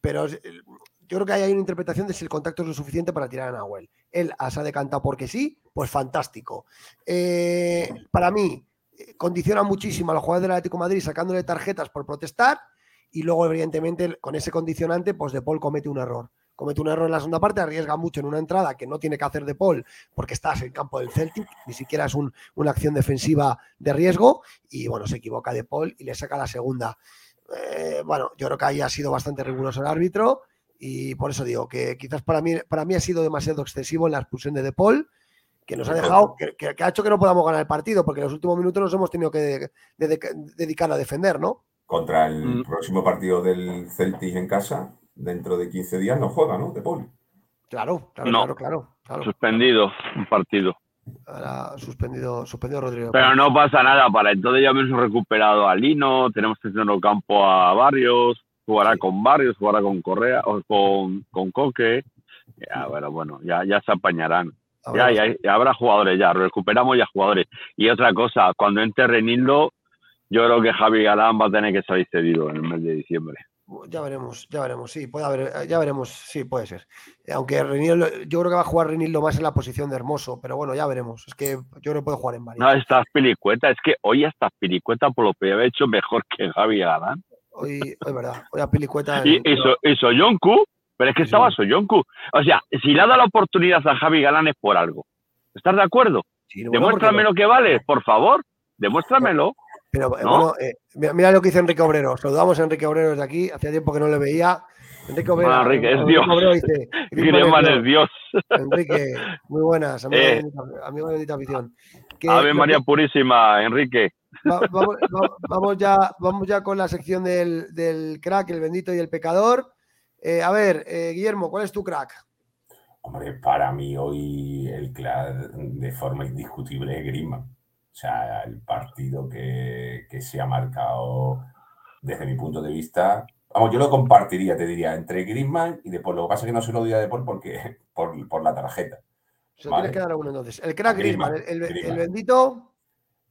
pero es- yo creo que hay una interpretación de si el contacto es lo suficiente para tirar a Nahuel. Él se ha decantado porque sí, pues fantástico. Eh, para mí, eh, condiciona muchísimo a los jugadores del Atlético de Madrid sacándole tarjetas por protestar y luego, evidentemente, con ese condicionante, pues De Paul comete un error. Comete un error en la segunda parte, arriesga mucho en una entrada que no tiene que hacer De Paul porque estás en el campo del Celtic, ni siquiera es un- una acción defensiva de riesgo y bueno, se equivoca De Paul y le saca la segunda. Eh, bueno, yo creo que ahí ha sido bastante riguroso el árbitro y por eso digo que quizás para mí, para mí ha sido demasiado excesivo en la expulsión de De Paul, que nos ha dejado, que, ha hecho que no podamos ganar el partido, porque en los últimos minutos nos hemos tenido que dedicar a defender, ¿no? Contra el mm. próximo partido del Celtic en casa, dentro de 15 días, no juega, ¿no? De Paul. Claro, claro, claro, claro, Suspendido un partido. Ahora suspendido, suspendido Rodrigo. Pero no pasa nada, para entonces ya hemos recuperado a Lino, tenemos que tener el campo a Barrios, jugará con Barrios, jugará con Correa o con, con Coque. Ya, bueno, bueno, ya, ya se apañarán. Ya, ya, habrá jugadores, ya recuperamos ya jugadores. Y otra cosa, cuando entre Renildo, yo creo que Javi Galán va a tener que salir cedido en el mes de diciembre. Ya veremos, ya veremos, sí, puede haber, ya veremos, sí, puede ser. Aunque Renildo, yo creo que va a jugar Renildo más en la posición de Hermoso, pero bueno, ya veremos. Es que yo no puedo jugar en varios. No, estás pilicueta, es que hoy estás pilicueta por lo que había hecho mejor que Javi Galán. Hoy, es verdad, hoy a pilicueta. Y, eso, eso, Soyonku, pero es que estaba Soyonku. O sea, si le ha dado la oportunidad a Javi Galán es por algo. ¿Estás de acuerdo? Demuéstrame lo que vale, por favor, demuéstramelo. Pero bueno, eh, mira, lo que dice Enrique Obrero. Saludamos a Enrique Obrero desde aquí. Hacía tiempo que no le veía. Enrique Obrero. Bueno, Enrique, es Dios. Obrero dice, es Dios. Enrique, muy buenas. Amigo, eh, amigo de bendita afición. Ave María Purísima, Enrique. vamos, ya, vamos ya con la sección del, del crack, el bendito y el pecador. Eh, a ver, Guillermo, ¿cuál es tu crack? Hombre, para mí hoy el crack de forma indiscutible es Griezmann. O sea, el partido que, se ha marcado desde mi punto de vista. Vamos, yo lo compartiría, te diría, entre Griezmann y después. Lo que pasa es que no se lo doy a Depol porque por, por la tarjeta. Se tienes que dar alguno entonces. El crack Griezmann, el, bendito.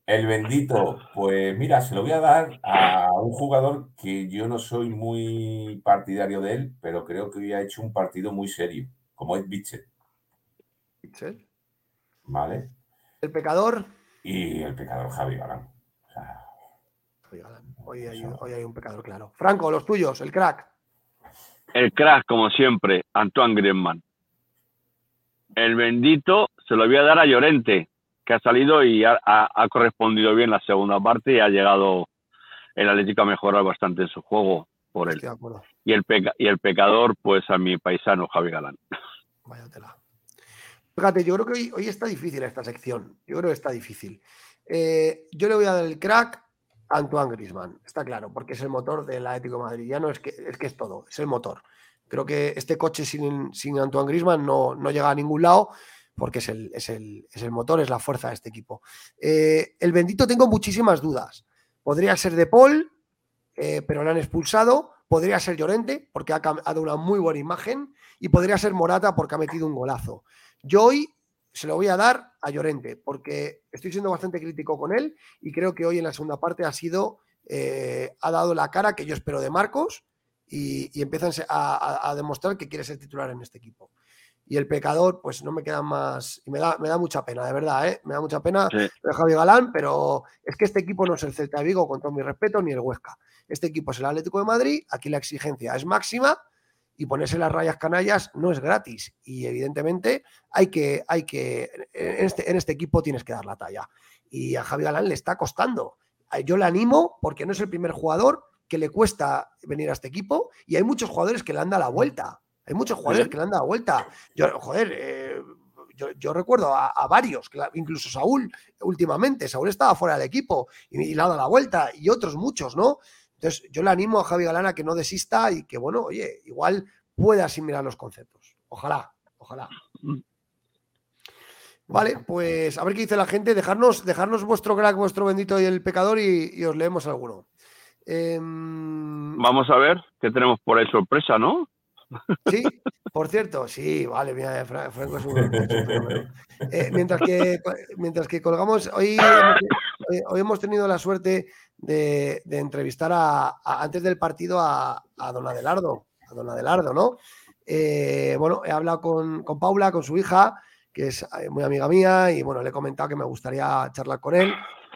El bendito, pues mira, se lo voy a dar a un jugador que yo no soy muy partidario de él, pero creo que hoy ha hecho un partido muy serio, como es Bichel. ¿Bichel? ¿Vale? El pecador y el pecador Javi Galán. Javi Galán. Hoy hay, un pecador claro. Franco, los tuyos, el crack. El crack, como siempre, Antoine Griezmann. El bendito se lo voy a dar a Llorente, que ha salido y ha, correspondido bien la segunda parte y ha llegado el Atlético a mejorar bastante en su juego por él. Y el, y el pecador, pues a mi paisano Javi Galán. Váyatela. Fíjate, yo creo que hoy, está difícil esta sección. Yo creo que está difícil. Eh, yo le voy a dar el crack a Antoine Grisman, está claro, porque es el motor del Atlético de Madrid. Ya no es que es, que es todo, es el motor. Creo que este coche sin, sin Antoine Grisman no, no llega a ningún lado porque es el, es el, motor, es la fuerza de este equipo. Eh, el bendito tengo muchísimas dudas. Podría ser De Paul, eh, pero lo han expulsado. Podría ser Llorente, porque ha dado una muy buena imagen. Y podría ser Morata, porque ha metido un golazo. Yo hoy se lo voy a dar a Llorente, porque estoy siendo bastante crítico con él y creo que hoy en la segunda parte ha sido, eh, ha dado la cara que yo espero de Marcos y, empiezan a, demostrar que quiere ser titular en este equipo. Y el pecador, pues no me queda más, y me da, me da mucha pena, de verdad, ¿eh? me da mucha pena de Javi Galán, pero es que este equipo no es el Celta de Vigo, con todo mi respeto, ni el Huesca. Este equipo es el Atlético de Madrid, aquí la exigencia es máxima y ponerse las rayas canallas no es gratis. Y evidentemente hay que, hay que, en este, en este equipo tienes que dar la talla. Y a Javi Galán le está costando. Yo le animo porque no es el primer jugador que le cuesta venir a este equipo y hay muchos jugadores que le han dado la vuelta. Hay muchos jugadores que le han dado vuelta. Yo, joder, eh, yo, recuerdo a, varios, incluso Saúl últimamente. Saúl estaba fuera del equipo y, y le ha dado la vuelta y otros muchos, ¿no? Entonces, yo le animo a Javi Galana que no desista y que, bueno, oye, igual pueda asimilar los conceptos. Ojalá, ojalá. Vale, pues a ver qué dice la gente. Dejarnos, dejarnos vuestro crack, vuestro bendito y el pecador y, os leemos alguno. Em, Vamos a ver qué tenemos por ahí sorpresa, ¿no? Sí, por cierto, sí, vale, mira, Franco es un, eh, mientras, que, mientras que colgamos, hoy hoy hemos tenido la suerte de, entrevistar a, antes del partido a, don Adelardo, a don Adelardo, ¿no? Eh, bueno, he hablado con, Paula, con su hija, que es eh, muy amiga mía, y bueno, le he comentado que me gustaría charlar con él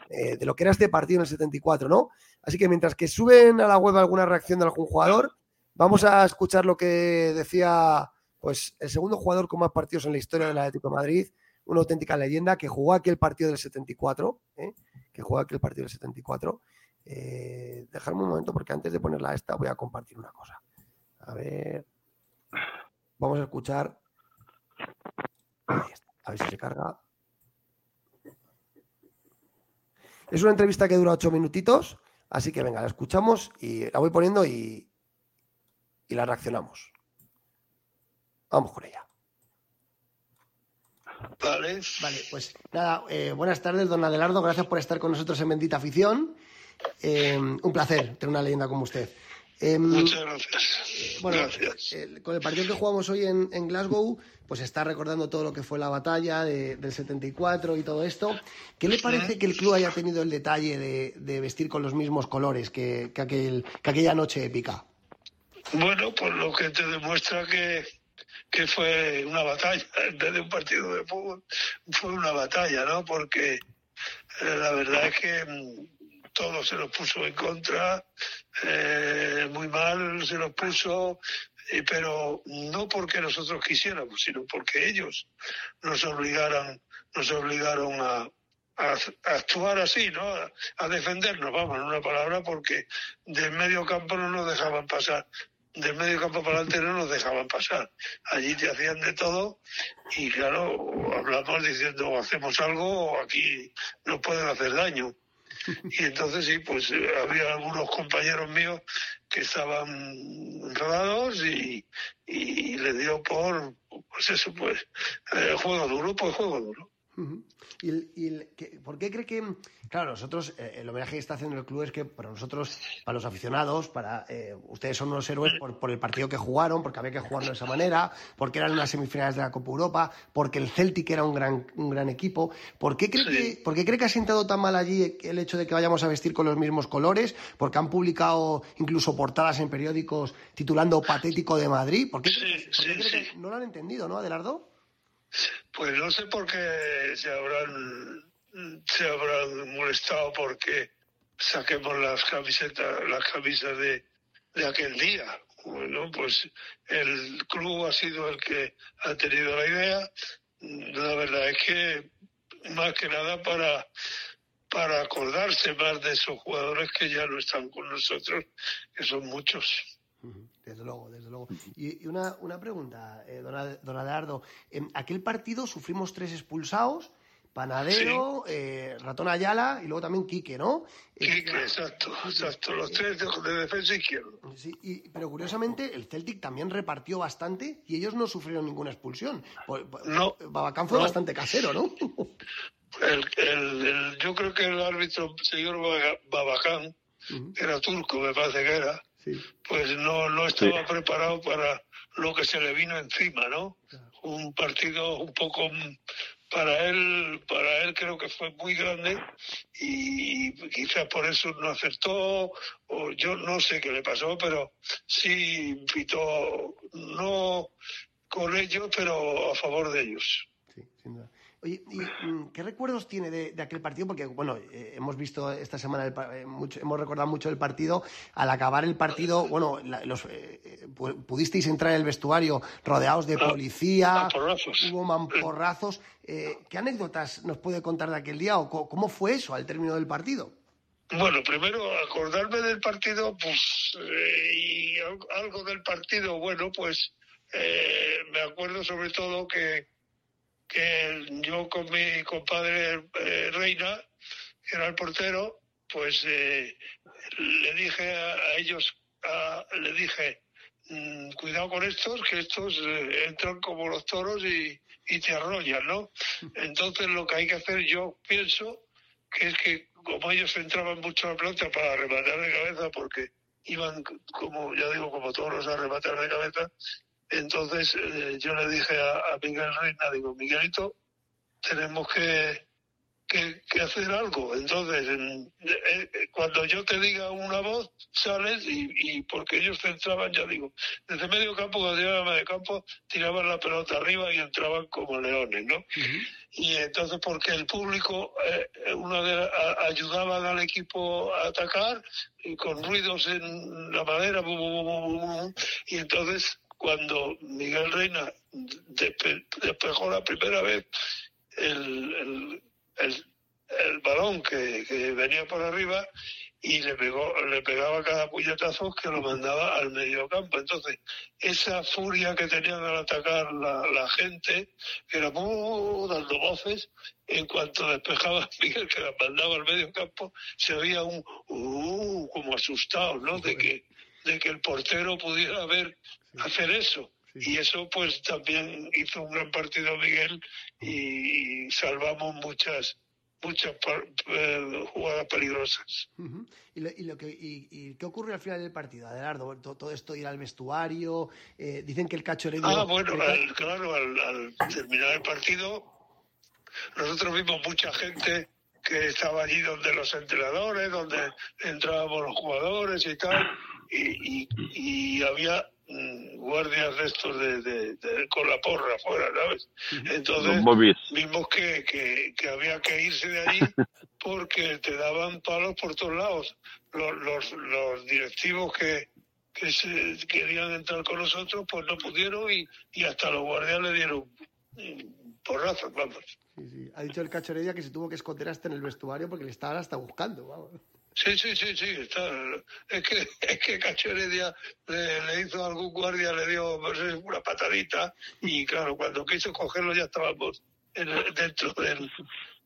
eh, de lo que era este partido en el 74, ¿no? Así que mientras que suben a la web alguna reacción de algún jugador, vamos a escuchar lo que decía pues el segundo jugador con más partidos en la historia del Atlético de Madrid, una auténtica leyenda que jugó aquí el partido del 74, ¿eh? que juega aquí el partido del 74. Eh, dejarme un momento porque antes de ponerla esta voy a compartir una cosa. A ver. Vamos a escuchar. A ver si se carga. Es una entrevista que dura ocho minutitos, así que venga, la escuchamos y la voy poniendo y, y la reaccionamos. Vamos con ella. Vale. Vale, pues nada, eh, buenas tardes, don Adelardo. Gracias por estar con nosotros en Bendita Afición. Eh, un placer tener una leyenda como usted. Eh, Muchas gracias. bueno, gracias. eh, con el partido que jugamos hoy en, en Glasgow, pues está recordando todo lo que fue la batalla de- del 74 y todo esto. ¿Qué le parece que el club haya tenido el detalle de, de vestir con los mismos colores que, que aquel- que aquella noche épica? Bueno, pues lo que te demuestra que, que fue una batalla, en vez de un partido de fútbol, fue una batalla, ¿no? Porque eh, la verdad es que mm, todo se nos puso en contra, eh, muy mal se nos puso, pero no porque nosotros quisiéramos, sino porque ellos nos obligaron, nos obligaron a, a, a actuar así, ¿no? A, a defendernos, vamos, en una palabra, porque del medio campo no nos dejaban pasar. Del medio campo para adelante no nos dejaban pasar. Allí te hacían de todo y claro, hablamos diciendo hacemos algo o aquí nos pueden hacer daño. Y entonces sí, pues eh, había algunos compañeros míos que estaban enfadados y, y le dio por, pues eso, pues, eh, juego duro, pues juego duro. ¿Y, el- y el- que- ¿Por qué cree que, claro, nosotros, eh, el homenaje que está haciendo el club es que para nosotros, para los aficionados, para eh, ustedes son unos héroes por, por el partido que jugaron, porque había que jugarlo de esa manera, porque eran unas semifinales de la Copa Europa, porque el Celtic era un gran, un gran equipo. ¿Por qué, cree Sí. que, ¿Por qué cree que ha sentado tan mal allí el hecho de que vayamos a vestir con los mismos colores? Porque han publicado incluso portadas en periódicos titulando Patético de Madrid. ¿Por qué, Sí, cree que- por qué sí, cree que sí. no lo han entendido, no, Adelardo? Pues no sé por qué se habrán se habrán molestado porque saquemos las camisetas, las camisas de, de aquel día. Bueno, pues el club ha sido el que ha tenido la idea. La verdad es que más que nada para para acordarse más de esos jugadores que ya no están con nosotros, que son muchos. Desde luego, desde luego. Y, y una, una pregunta, eh, don, Ad- don Adelardo. En aquel partido sufrimos tres expulsados, Panadero, eh, Ratón Ayala y luego también Quique, ¿no? Eh, Quique, exacto, exacto, los tres de, de defensa izquierda. sí, y- pero curiosamente el Celtic también repartió bastante y ellos no sufrieron ninguna expulsión. Pues, pues, No, Babacán fue no. bastante casero, ¿no? El, el- el- yo creo que el árbitro, señor Babacán, era turco, me parece que era, sí, pues no, no estaba Sí. preparado para lo que se le vino encima, ¿no? claro. Un partido un poco mm, para él, para él creo que fue muy grande y quizás por eso no acertó o yo no sé qué le pasó, pero sí pitó no con ellos, pero a favor de ellos. Sí, sin duda. Oye, ¿y mm, qué recuerdos tiene de, de aquel partido? Porque, bueno, eh, hemos visto esta semana, el eh, mucho- hemos recordado mucho el partido. Al acabar el partido, bueno, la- los, eh, eh, pu- pudisteis entrar en el vestuario rodeados de policía, mamporrazos. hubo mamporrazos. Eh, ¿Qué anécdotas nos puede contar de aquel día o cómo fue eso al término del partido? Bueno, primero acordarme del partido, pues, y al- algo del partido, bueno, pues me acuerdo sobre todo que, que yo con mi compadre eh, Reina, que era el portero, pues eh, le dije a, a ellos, a- le dije, "Mm, cuidado con estos, que estos eh, entran como los toros y, y te arrollan, ¿no? Entonces lo que hay que hacer, yo pienso, que es que como ellos entraban mucho a la pelota para rematar de cabeza, porque iban como, ya digo, como toros a rematar de cabeza, entonces eh, yo le dije a, a Miguel Reina, digo, Miguelito, tenemos que, que, que hacer algo. Entonces, en- eh, eh, cuando yo te diga una voz, sales y, y porque ellos entraban, ya digo, desde medio campo, cuando llegaban medio campo, tiraban la pelota arriba y entraban como leones, ¿no? y entonces porque el público eh, una de, a- ayudaban al equipo a atacar y con ruidos en la madera bu, bu, bu, y entonces cuando Miguel Reina despe- despejó la primera vez el, el, el, balón que, venía por arriba y le, pegó, le pegaba cada puñetazo que lo mandaba al medio campo. Entonces, esa furia que tenían al atacar la, gente, que era uh, dando voces, en cuanto despejaba Miguel, que la mandaba al medio campo, se oía un uh, como asustado, ¿no? De que, de que el portero pudiera ver, hacer eso. Y eso pues también hizo un gran partido Miguel y salvamos muchas muchas eh, jugadas peligrosas. ¿Y, lo, que, y, qué ocurre al final del partido, Adelardo? Todo, esto ir al vestuario, eh, dicen que el cacho Ah, bueno, claro, al, terminar el partido, nosotros vimos mucha gente que estaba allí donde los entrenadores, donde entrábamos los jugadores y tal, y, y había Mm, guardias de estos de, con la porra afuera, ¿sabes? Entonces vimos que, que, había que irse de allí porque te daban palos por todos lados. Los, los, los directivos que, que se querían entrar con nosotros, pues no pudieron y, y hasta los guardias le dieron mm, porrazos, vamos. Ha dicho el cachorería que se tuvo que esconder hasta en el vestuario porque le estaban hasta buscando, vamos. Sí, sí, sí, sí, está. Es que, es que Cacho Heredia le, hizo a algún guardia, le dio una patadita y claro, cuando quiso cogerlo ya estábamos dentro del,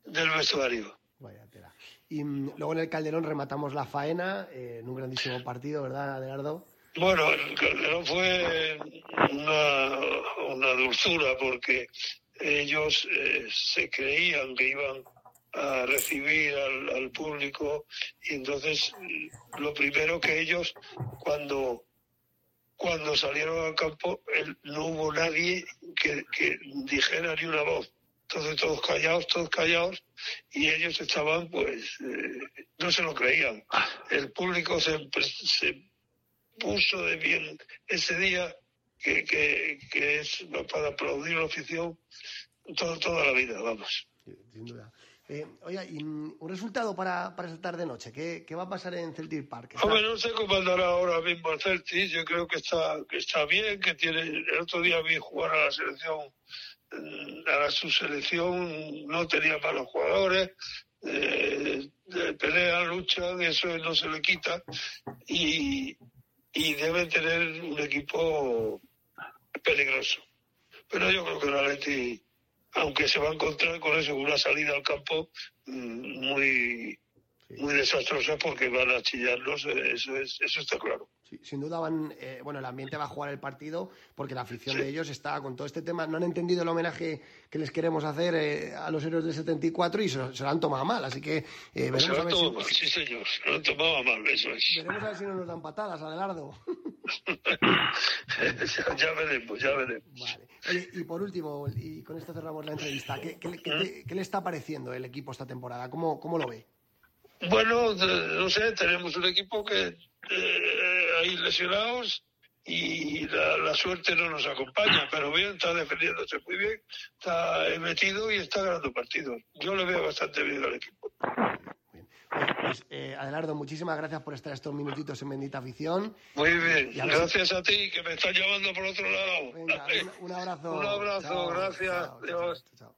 del vestuario. Vaya tela. Y mm, luego en el Calderón rematamos la faena eh, en un grandísimo partido, ¿verdad, Adelardo? Bueno, el Calderón fue una, una dulzura porque ellos eh, se creían que iban a recibir al, público. Y entonces lo primero que ellos cuando cuando salieron al campo no hubo nadie que, dijera ni una voz. Entonces todos callados todos callados y ellos estaban pues eh, no se lo creían. El público se, se puso de bien ese día que, que, es para aplaudir la afición todo, toda la vida vamos. Sin duda eh, oiga, y un resultado para, para esta tarde-noche, ¿Qué, ¿Qué, va a pasar en Celtic Park? no sé cómo andará ahora mismo el Celtic, yo creo que está, que está bien, que tiene, el otro día vi jugar a la selección, mm, a su selección, no tenía malos jugadores, eh, pelean, luchan, eso no se le quita, y, y debe tener un equipo peligroso. Pero yo creo que la Leti aunque se va a encontrar con eso, una salida al campo mm, muy, muy desastrosa porque van a chillarlos, eso, es, eso está claro. sin duda van, eh, bueno, el ambiente va a jugar el partido porque la afición de ellos está con todo este tema. No han entendido el homenaje que les queremos hacer eh, a los héroes del 74 y se, lo han tomado mal. Así que eh, veremos a ver si... Mal, sí, señor, se lo han tomado mal, eso es. Veremos a ver si no nos dan patadas, Adelardo. ya veremos, ya veremos. Vale. y por último, y con esto cerramos la entrevista, ¿qué, qué, le está pareciendo el equipo esta temporada? ¿Cómo, cómo lo ve? Bueno, no sé, tenemos un equipo que eh, hay lesionados y la, suerte no nos acompaña, pero bien, está defendiéndose muy bien, está metido y está ganando partidos. Yo le veo bastante bien al equipo. Pues, eh, Adelardo, muchísimas gracias por estar estos minutitos en Bendita Afición. Muy bien, gracias a ti, que me estás llamando por otro lado. un, abrazo. Un abrazo, gracias.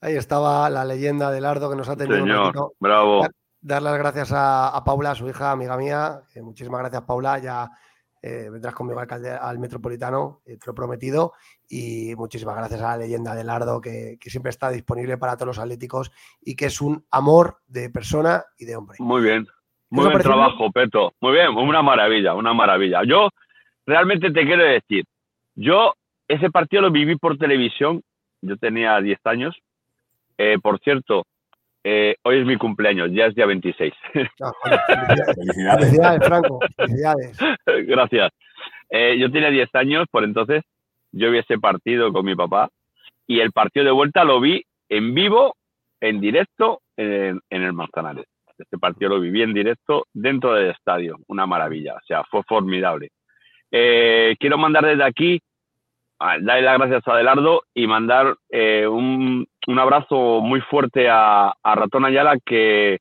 Ahí estaba la leyenda de Lardo que nos ha tenido Señor, bravo. Dar las gracias a, Paula, su hija, amiga mía. muchísimas gracias, Paula. Ya eh, vendrás conmigo al, al Metropolitano, eh, te lo he prometido. Y muchísimas gracias a la leyenda de Lardo, que, siempre está disponible para todos los atléticos y que es un amor de persona y de hombre. Muy bien. Muy buen trabajo, Peto. Muy bien, una maravilla, una maravilla. Yo realmente te quiero decir, yo ese partido lo viví por televisión, yo tenía 10 años. Eh, por cierto, eh, hoy es mi cumpleaños, ya es día 26. Ah, felicidades. Franco. Felicidades. Gracias. Eh, yo tenía 10 años, por entonces yo vi ese partido con mi papá y el partido de vuelta lo vi en vivo, en directo, en, el Manzanares. Este partido lo viví en directo dentro del estadio, una maravilla, o sea, fue formidable. Eh, quiero mandar desde aquí, darle las gracias a Adelardo y mandar un, un abrazo muy fuerte a, Ratón Ayala que,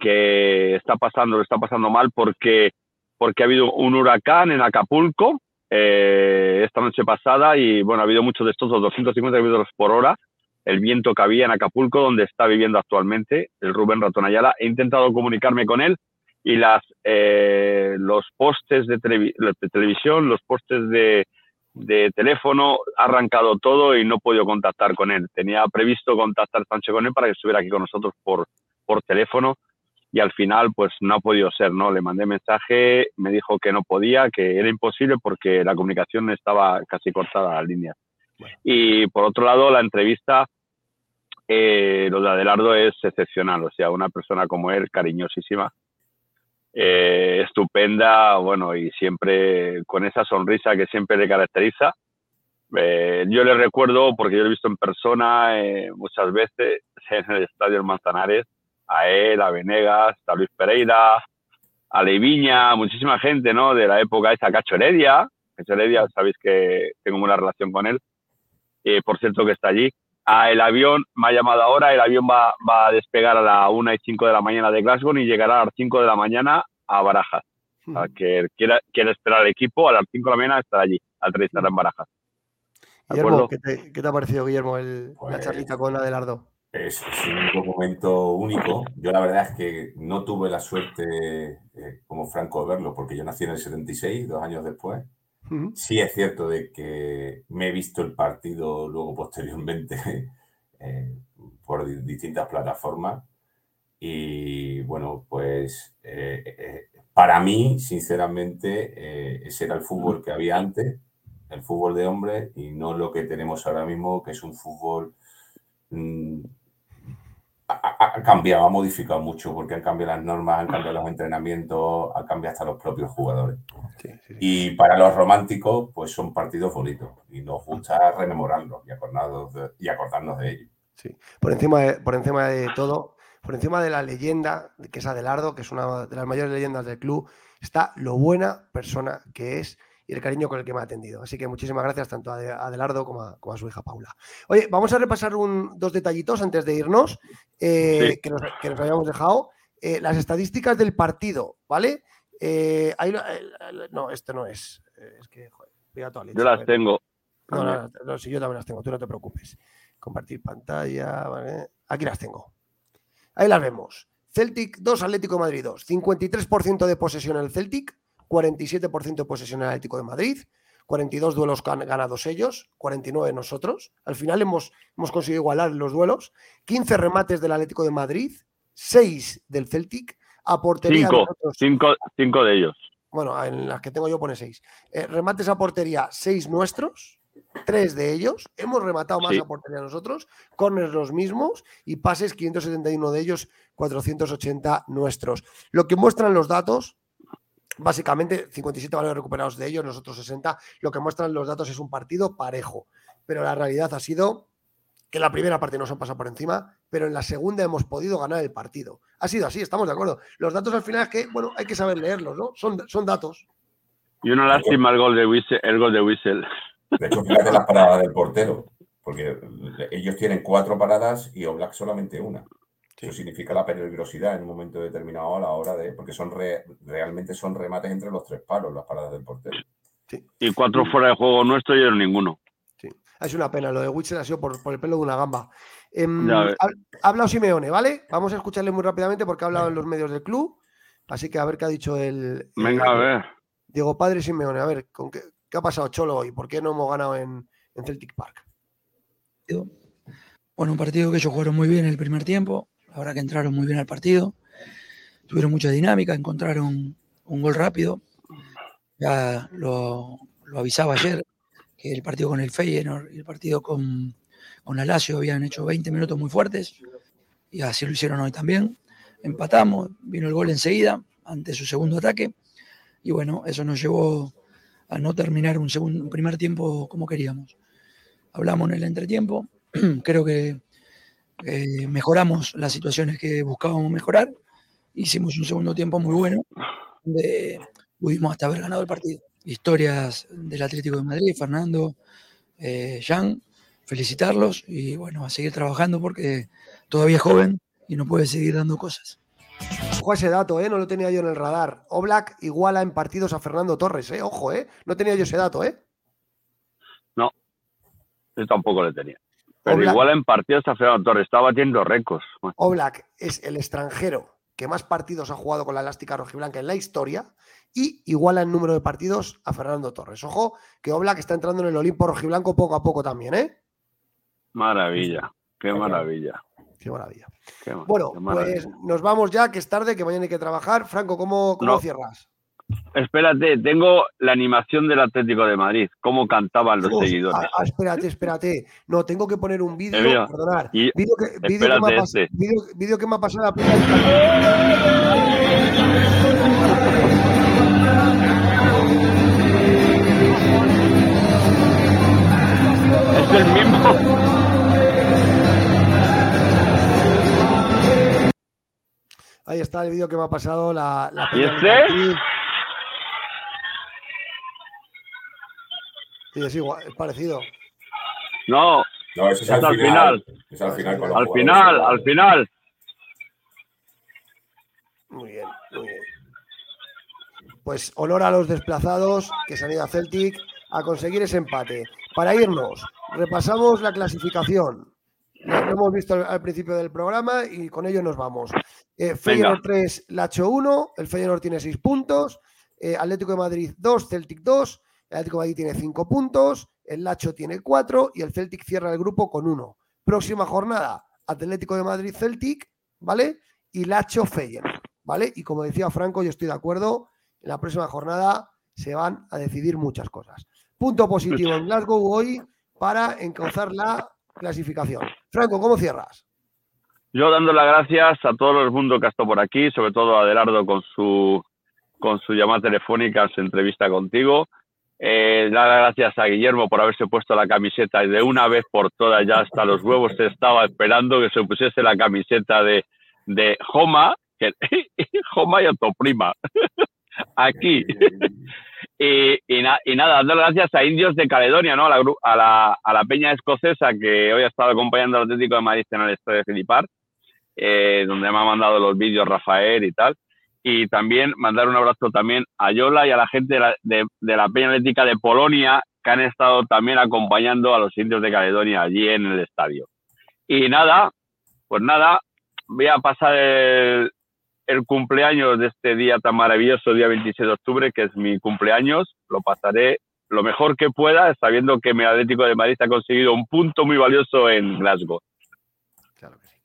que está pasando, está pasando mal porque, porque ha habido un huracán en Acapulco eh, esta noche pasada y bueno, ha habido muchos de estos 250 kilómetros por hora el viento que había en Acapulco, donde está viviendo actualmente, el Rubén Ratón Ayala. He intentado comunicarme con él y las, eh, los postes de, televisión, los postes de, de, teléfono, ha arrancado todo y no he podido contactar con él. Tenía previsto contactar Sánchez con él para que estuviera aquí con nosotros por, por teléfono y al final pues no ha podido ser, ¿no? Le mandé mensaje, me dijo que no podía, que era imposible porque la comunicación estaba casi cortada las líneas. Y por otro lado, la entrevista, eh, lo de Adelardo es excepcional, o sea, una persona como él, cariñosísima, eh, estupenda, bueno, y siempre con esa sonrisa que siempre le caracteriza. Eh, yo le recuerdo, porque yo lo he visto en persona muchas veces en el Estadio Manzanares, a él, a Venegas, a Luis Pereira, a Leiviña, muchísima gente, ¿no? De la época esa, Cacho Heredia, Cacho Heredia, sabéis que tengo una relación con él, eh, por cierto que está allí. Ah, el avión me ha llamado ahora, el avión va, va a despegar a las 1 y 5 de la mañana de Glasgow y llegará a las 5 de la mañana a Barajas. O sea, que quiera, quiere esperar al equipo, a las 5 de la mañana estar allí, aterrizar en Barajas. Guillermo, ¿qué te, ¿qué te, ha parecido, Guillermo, el, la pues charlita con Adelardo? Es, un documento único. Yo la verdad es que no tuve la suerte eh, como Franco de verlo, porque yo nací en el 76, dos años después. Sí es cierto de que me he visto el partido luego posteriormente eh, por distintas plataformas. Y bueno, pues eh, para mí, sinceramente, ese era el fútbol que había antes, el fútbol de hombres, y no lo que tenemos ahora mismo, que es un fútbol mm, ha, cambiado, ha modificado mucho porque han cambiado las normas, han cambiado los entrenamientos, han cambiado hasta los propios jugadores. Y para los románticos, pues son partidos bonitos y nos gusta rememorarlos y acordarnos de, y acordarnos de ellos. Sí, por encima de, por encima de todo, por encima de la leyenda que es Adelardo, que es una de las mayores leyendas del club, está lo buena persona que es y el cariño con el que me ha atendido. Así que muchísimas gracias tanto a Adelardo como a, su hija Paula. Oye, vamos a repasar dos detallitos antes de irnos eh, que, nos, habíamos dejado. Eh, las estadísticas del partido, ¿vale? Eh, no, esto no es. Es que, joder, Yo las tengo. No, no, no, si yo también las tengo, tú no te preocupes. Compartir pantalla, ¿vale? Aquí las tengo. Ahí las vemos. Celtic 2, Atlético Madrid 2. 53% de posesión el Celtic, 47% de posesión en el Atlético de Madrid, 42 duelos ganados ellos, 49 nosotros. Al final hemos, hemos conseguido igualar los duelos. 15 remates del Atlético de Madrid, 6 del Celtic. A portería. 5 de ellos. Bueno, en las que tengo yo pone 6. Eh, remates a portería, 6 nuestros, 3 de ellos. Hemos rematado más a portería nosotros, corners los mismos y pases 571 de ellos, 480 nuestros. Lo que muestran los datos básicamente 57 balones recuperados de ellos, nosotros 60. Lo que muestran los datos es un partido parejo, pero la realidad ha sido que en la primera parte nos han pasado por encima, pero en la segunda hemos podido ganar el partido. Ha sido así, estamos de acuerdo. Los datos al final es que, bueno, hay que saber leerlos, ¿no? Son, son datos. Y una lástima el gol de Whistle. El gol de Whistle. De hecho, fíjate las paradas del portero, porque ellos tienen cuatro paradas y Oblak solamente una. Eso significa la peligrosidad en un momento determinado a la hora de. Porque son realmente son remates entre los tres palos las paradas del portero. Y cuatro fuera de juego nuestro y ninguno. Sí. Es una pena, lo de Witcher ha sido por, el pelo de una gamba. Eh, ha, hablado Simeone, ¿vale? Vamos a escucharle muy rápidamente porque ha hablado en los medios del club. Así que a ver qué ha dicho el. Venga, a ver. Diego Padre Simeone, a ver, ¿con qué, ha pasado Cholo hoy? ¿Por qué no hemos ganado en, en Celtic Park? Bueno, un partido que ellos jugaron muy bien en el primer tiempo. La verdad que entraron muy bien al partido, tuvieron mucha dinámica, encontraron un gol rápido. Ya lo, avisaba ayer, que el partido con el Feyenoord y el partido con, con la Lazio habían hecho 20 minutos muy fuertes, y así lo hicieron hoy también. Empatamos, vino el gol enseguida, ante su segundo ataque, y bueno, eso nos llevó a no terminar un, segundo, un primer tiempo como queríamos. Hablamos en el entretiempo, creo que eh, mejoramos las situaciones que buscábamos mejorar, hicimos un segundo tiempo muy bueno, donde pudimos hasta haber ganado el partido. Historias del Atlético de Madrid, Fernando, eh, Jean, felicitarlos y bueno, a seguir trabajando porque todavía es joven y no puede seguir dando cosas. Ojo ese dato, ¿eh? no lo tenía yo en el radar. Oblak iguala en partidos a Fernando Torres, ¿eh? ojo, ¿eh? no tenía yo ese dato. ¿eh? No, yo tampoco lo tenía. Pero Oblak- igual en partidos a Fernando Torres, está batiendo récords. Oblak es el extranjero que más partidos ha jugado con la elástica rojiblanca en la historia y iguala en número de partidos a Fernando Torres. Ojo, que Oblak está entrando en el Olimpo rojiblanco poco a poco también, ¿eh? Maravilla, qué maravilla. Qué maravilla. qué Bueno, qué maravilla. pues nos vamos ya, que es tarde, que mañana hay que trabajar. Franco, ¿cómo, cómo No. cierras? Espérate, tengo la animación del Atlético de Madrid, cómo cantaban los seguidores. ah, espérate, espérate. No, tengo que poner un vídeo, mira, perdonar. Vídeo que, este. que me ha pasado la primera. Es el mismo. Ahí está el vídeo que me ha pasado la, la ¿Y este? Sí, es igual, es parecido. No, No, eso es Es al al final. final. Es al final. con al final, al final. Muy bien, muy bien. Pues honor a los desplazados que se han ido a Celtic a conseguir ese empate. Para irnos, repasamos la clasificación. Lo hemos visto al, al principio del programa y con ello nos vamos. Eh, Feyenoord 3, Lacho 1, el Feyenoord tiene 6 puntos, eh, Atlético de Madrid 2, Celtic 2, el Atlético de Madrid tiene 5 puntos, el Lacho tiene 4 y el Celtic cierra el grupo con 1. Próxima jornada, Atlético de Madrid Celtic, ¿vale? Y Lacho Feyenoord, ¿vale? Y como decía Franco, yo estoy de acuerdo, en la próxima jornada se van a decidir muchas cosas. Punto positivo en Glasgow hoy para encauzar la clasificación. Franco, ¿cómo cierras? Yo dando las gracias a todo el mundo que ha estado por aquí, sobre todo a Adelardo con su, con su llamada telefónica, su entrevista contigo. Eh, dar las gracias a Guillermo por haberse puesto la camiseta de una vez por todas ya hasta los huevos se estaba esperando que se pusiese la camiseta de, de Joma, que, Joma y Autoprima. Aquí. Y, y, na- y nada, dar las gracias a Indios de Caledonia, ¿no? A la, a, la, a la peña escocesa que hoy ha estado acompañando al Atlético de Madrid en el estadio de Filipar, eh, donde me ha mandado los vídeos Rafael y tal. Y también mandar un abrazo también a Yola y a la gente de la, de, de la peña atlética de Polonia que han estado también acompañando a los indios de Caledonia allí en el estadio. Y nada, pues nada, voy a pasar el, el cumpleaños de este día tan maravilloso, día 26 de octubre, que es mi cumpleaños. Lo pasaré lo mejor que pueda, sabiendo que mi Atlético de Madrid ha conseguido un punto muy valioso en Glasgow.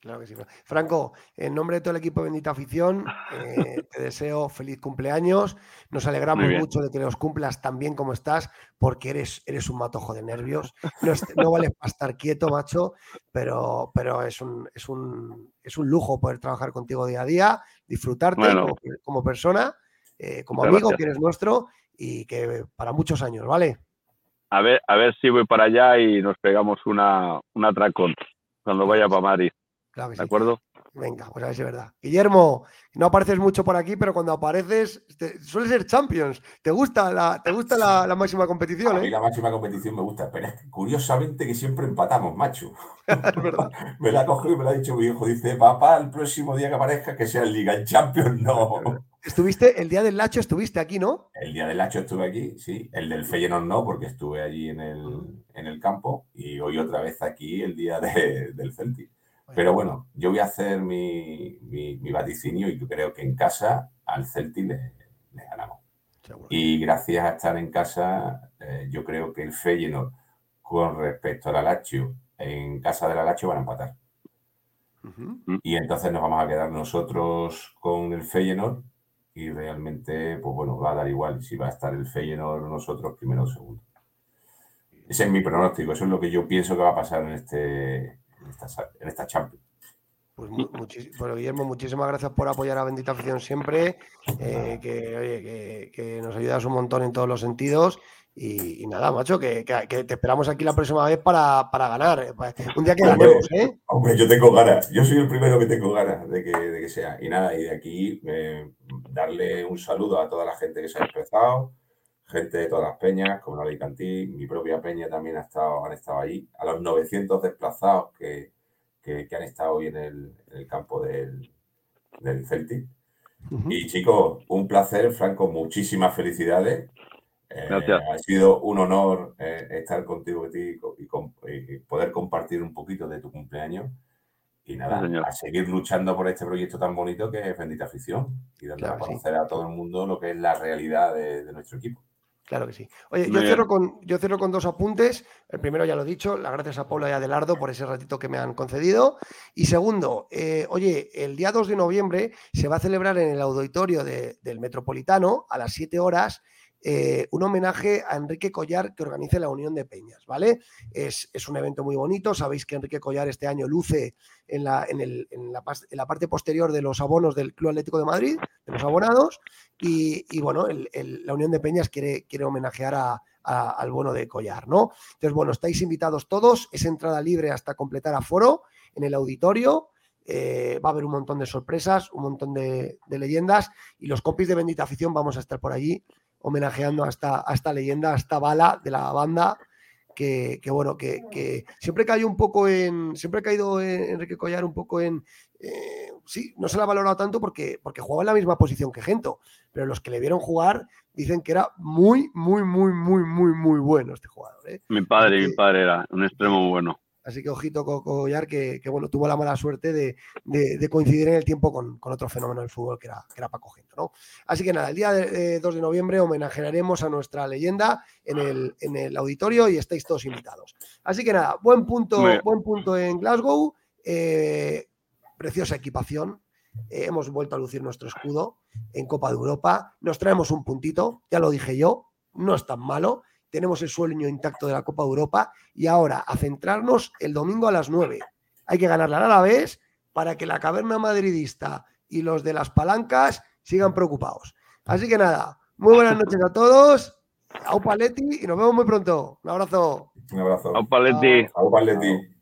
Claro que sí. Franco, en nombre de todo el equipo Bendita Afición, eh, te deseo feliz cumpleaños. Nos alegramos mucho de que los cumplas tan bien como estás, porque eres, eres un matojo de nervios. No, es- no vales para estar quieto, macho, pero, pero es, un, es, un, es un lujo poder trabajar contigo día a día, disfrutarte Bueno. como, como persona, eh, como amigo gracias. que eres nuestro y que para muchos años, ¿vale? A ver, a ver si voy para allá y nos pegamos una, un atracón cuando vaya para Madrid. Claro que ¿De sí. acuerdo? Venga, pues a ver si es verdad. Guillermo, no apareces mucho por aquí, pero cuando apareces, te, suele ser Champions. ¿Te gusta la, te gusta la, la máxima A competición? mí eh? la máxima competición me gusta, pero es que curiosamente que siempre empatamos, macho. Es verdad. Me la ha cogido y me la ha dicho mi hijo. Dice, papá, el próximo día que aparezca que sea en Liga, en Champions no. Estuviste, el día del Lacho estuviste aquí, ¿no? El día del Hacho estuve aquí, sí. El del Feyenoord no, porque estuve allí en el, en el campo. Y hoy otra vez aquí el día de- del Celtic. Pero bueno, yo voy a hacer mi, mi, mi vaticinio y yo creo que en casa al Celtic le, le ganamos. Y gracias a estar en casa, eh, yo creo que el Feyenoord, con respecto al Lazio, en casa del Lazio van a empatar. Ujú. Y entonces nos vamos a quedar nosotros con el Feyenoord y realmente, pues bueno, va a dar igual si va a estar el Feyenoord o nosotros primero o segundo. Ese es mi pronóstico, eso es lo que yo pienso que va a pasar en, este, en, esta, en esta Champions. Pues, bueno, Guillermo, muchísimas gracias por apoyar a Bendita Afición siempre, eh, que, oye, que, que nos ayudas un montón en todos los sentidos. Y, y nada, macho, que, te esperamos aquí la próxima vez para, para ganar. eh, pa- Un día que Hombre. ganemos, ¿eh? Hombre, yo tengo ganas, yo soy el primero que tengo ganas de que, de que sea. Y nada, y de aquí eh, darle un saludo a toda la gente que se ha expresado, gente de todas las peñas, como la Alicantí, mi propia peña también ha estado, han estado allí, a los 900 desplazados que, que- que han estado hoy en el, en el campo del, del Celtic. Y chicos, un placer, Franco, muchísimas felicidades. Eh, Gracias. ha sido un honor eh, estar contigo y, ti- y con- y poder compartir un poquito de tu cumpleaños. Y nada, a seguir luchando por este proyecto tan bonito que es Bendita Afición y dando a conocer a todo el mundo lo que es la realidad de nuestro equipo. Claro que sí. Oye, yo cierro, con, yo cierro con dos apuntes. El primero ya lo he dicho, las gracias a Paula y a Adelardo por ese ratito que me han concedido. Y segundo, eh, oye, el día 2 de noviembre se va a celebrar en el auditorio del Metropolitano a las 7 horas eh, un homenaje a Enrique Collar que organice la Unión de Peñas, ¿vale? Es, un evento muy bonito, sabéis que Enrique Collar este año luce en la, en, la, parte posterior de los abonos del Club Atlético de Madrid, de los abonados, y, bueno, la Unión de Peñas quiere, quiere homenajear al bono de Collar, ¿no? Entonces, bueno, estáis invitados todos, es entrada libre hasta completar aforo en el auditorio. Eh, va a haber un montón de sorpresas, un montón de, de, leyendas y los compis de Bendita Afición vamos a estar por allí homenajeando a esta, leyenda, a esta bala de la banda. Que, bueno, que, siempre cayó un poco en. Siempre ha caído Enrique Collar un poco en. Eh, sí, no se la ha valorado tanto porque, porque jugaba en la misma posición que Gento, pero los que le vieron jugar dicen que era muy, muy, muy, muy, muy, muy bueno este jugador. ¿eh? Mi padre, mi padre era un extremo bueno. Así que ojito con Collar, que, bueno, tuvo la mala suerte de, coincidir en el tiempo con, otro fenómeno del fútbol que era, que era Paco Gento, ¿no? Así que nada, el día 2 de noviembre homenajearemos a nuestra leyenda en el, en el auditorio y estáis todos invitados. Así que nada, buen punto, buen punto en Glasgow, eh, preciosa equipación. Eh, hemos vuelto a lucir nuestro escudo en Copa de Europa. Nos traemos un puntito, ya lo dije yo, no es tan malo tenemos el sueño intacto de la Copa de Europa y ahora a centrarnos el domingo a las 9. Hay que ganarla a la vez para que la caverna madridista y los de las palancas sigan preocupados. Así que nada, muy buenas noches a todos. Au Paletti y nos vemos muy pronto. Un abrazo. Un abrazo. Au Paletti. Au Paletti.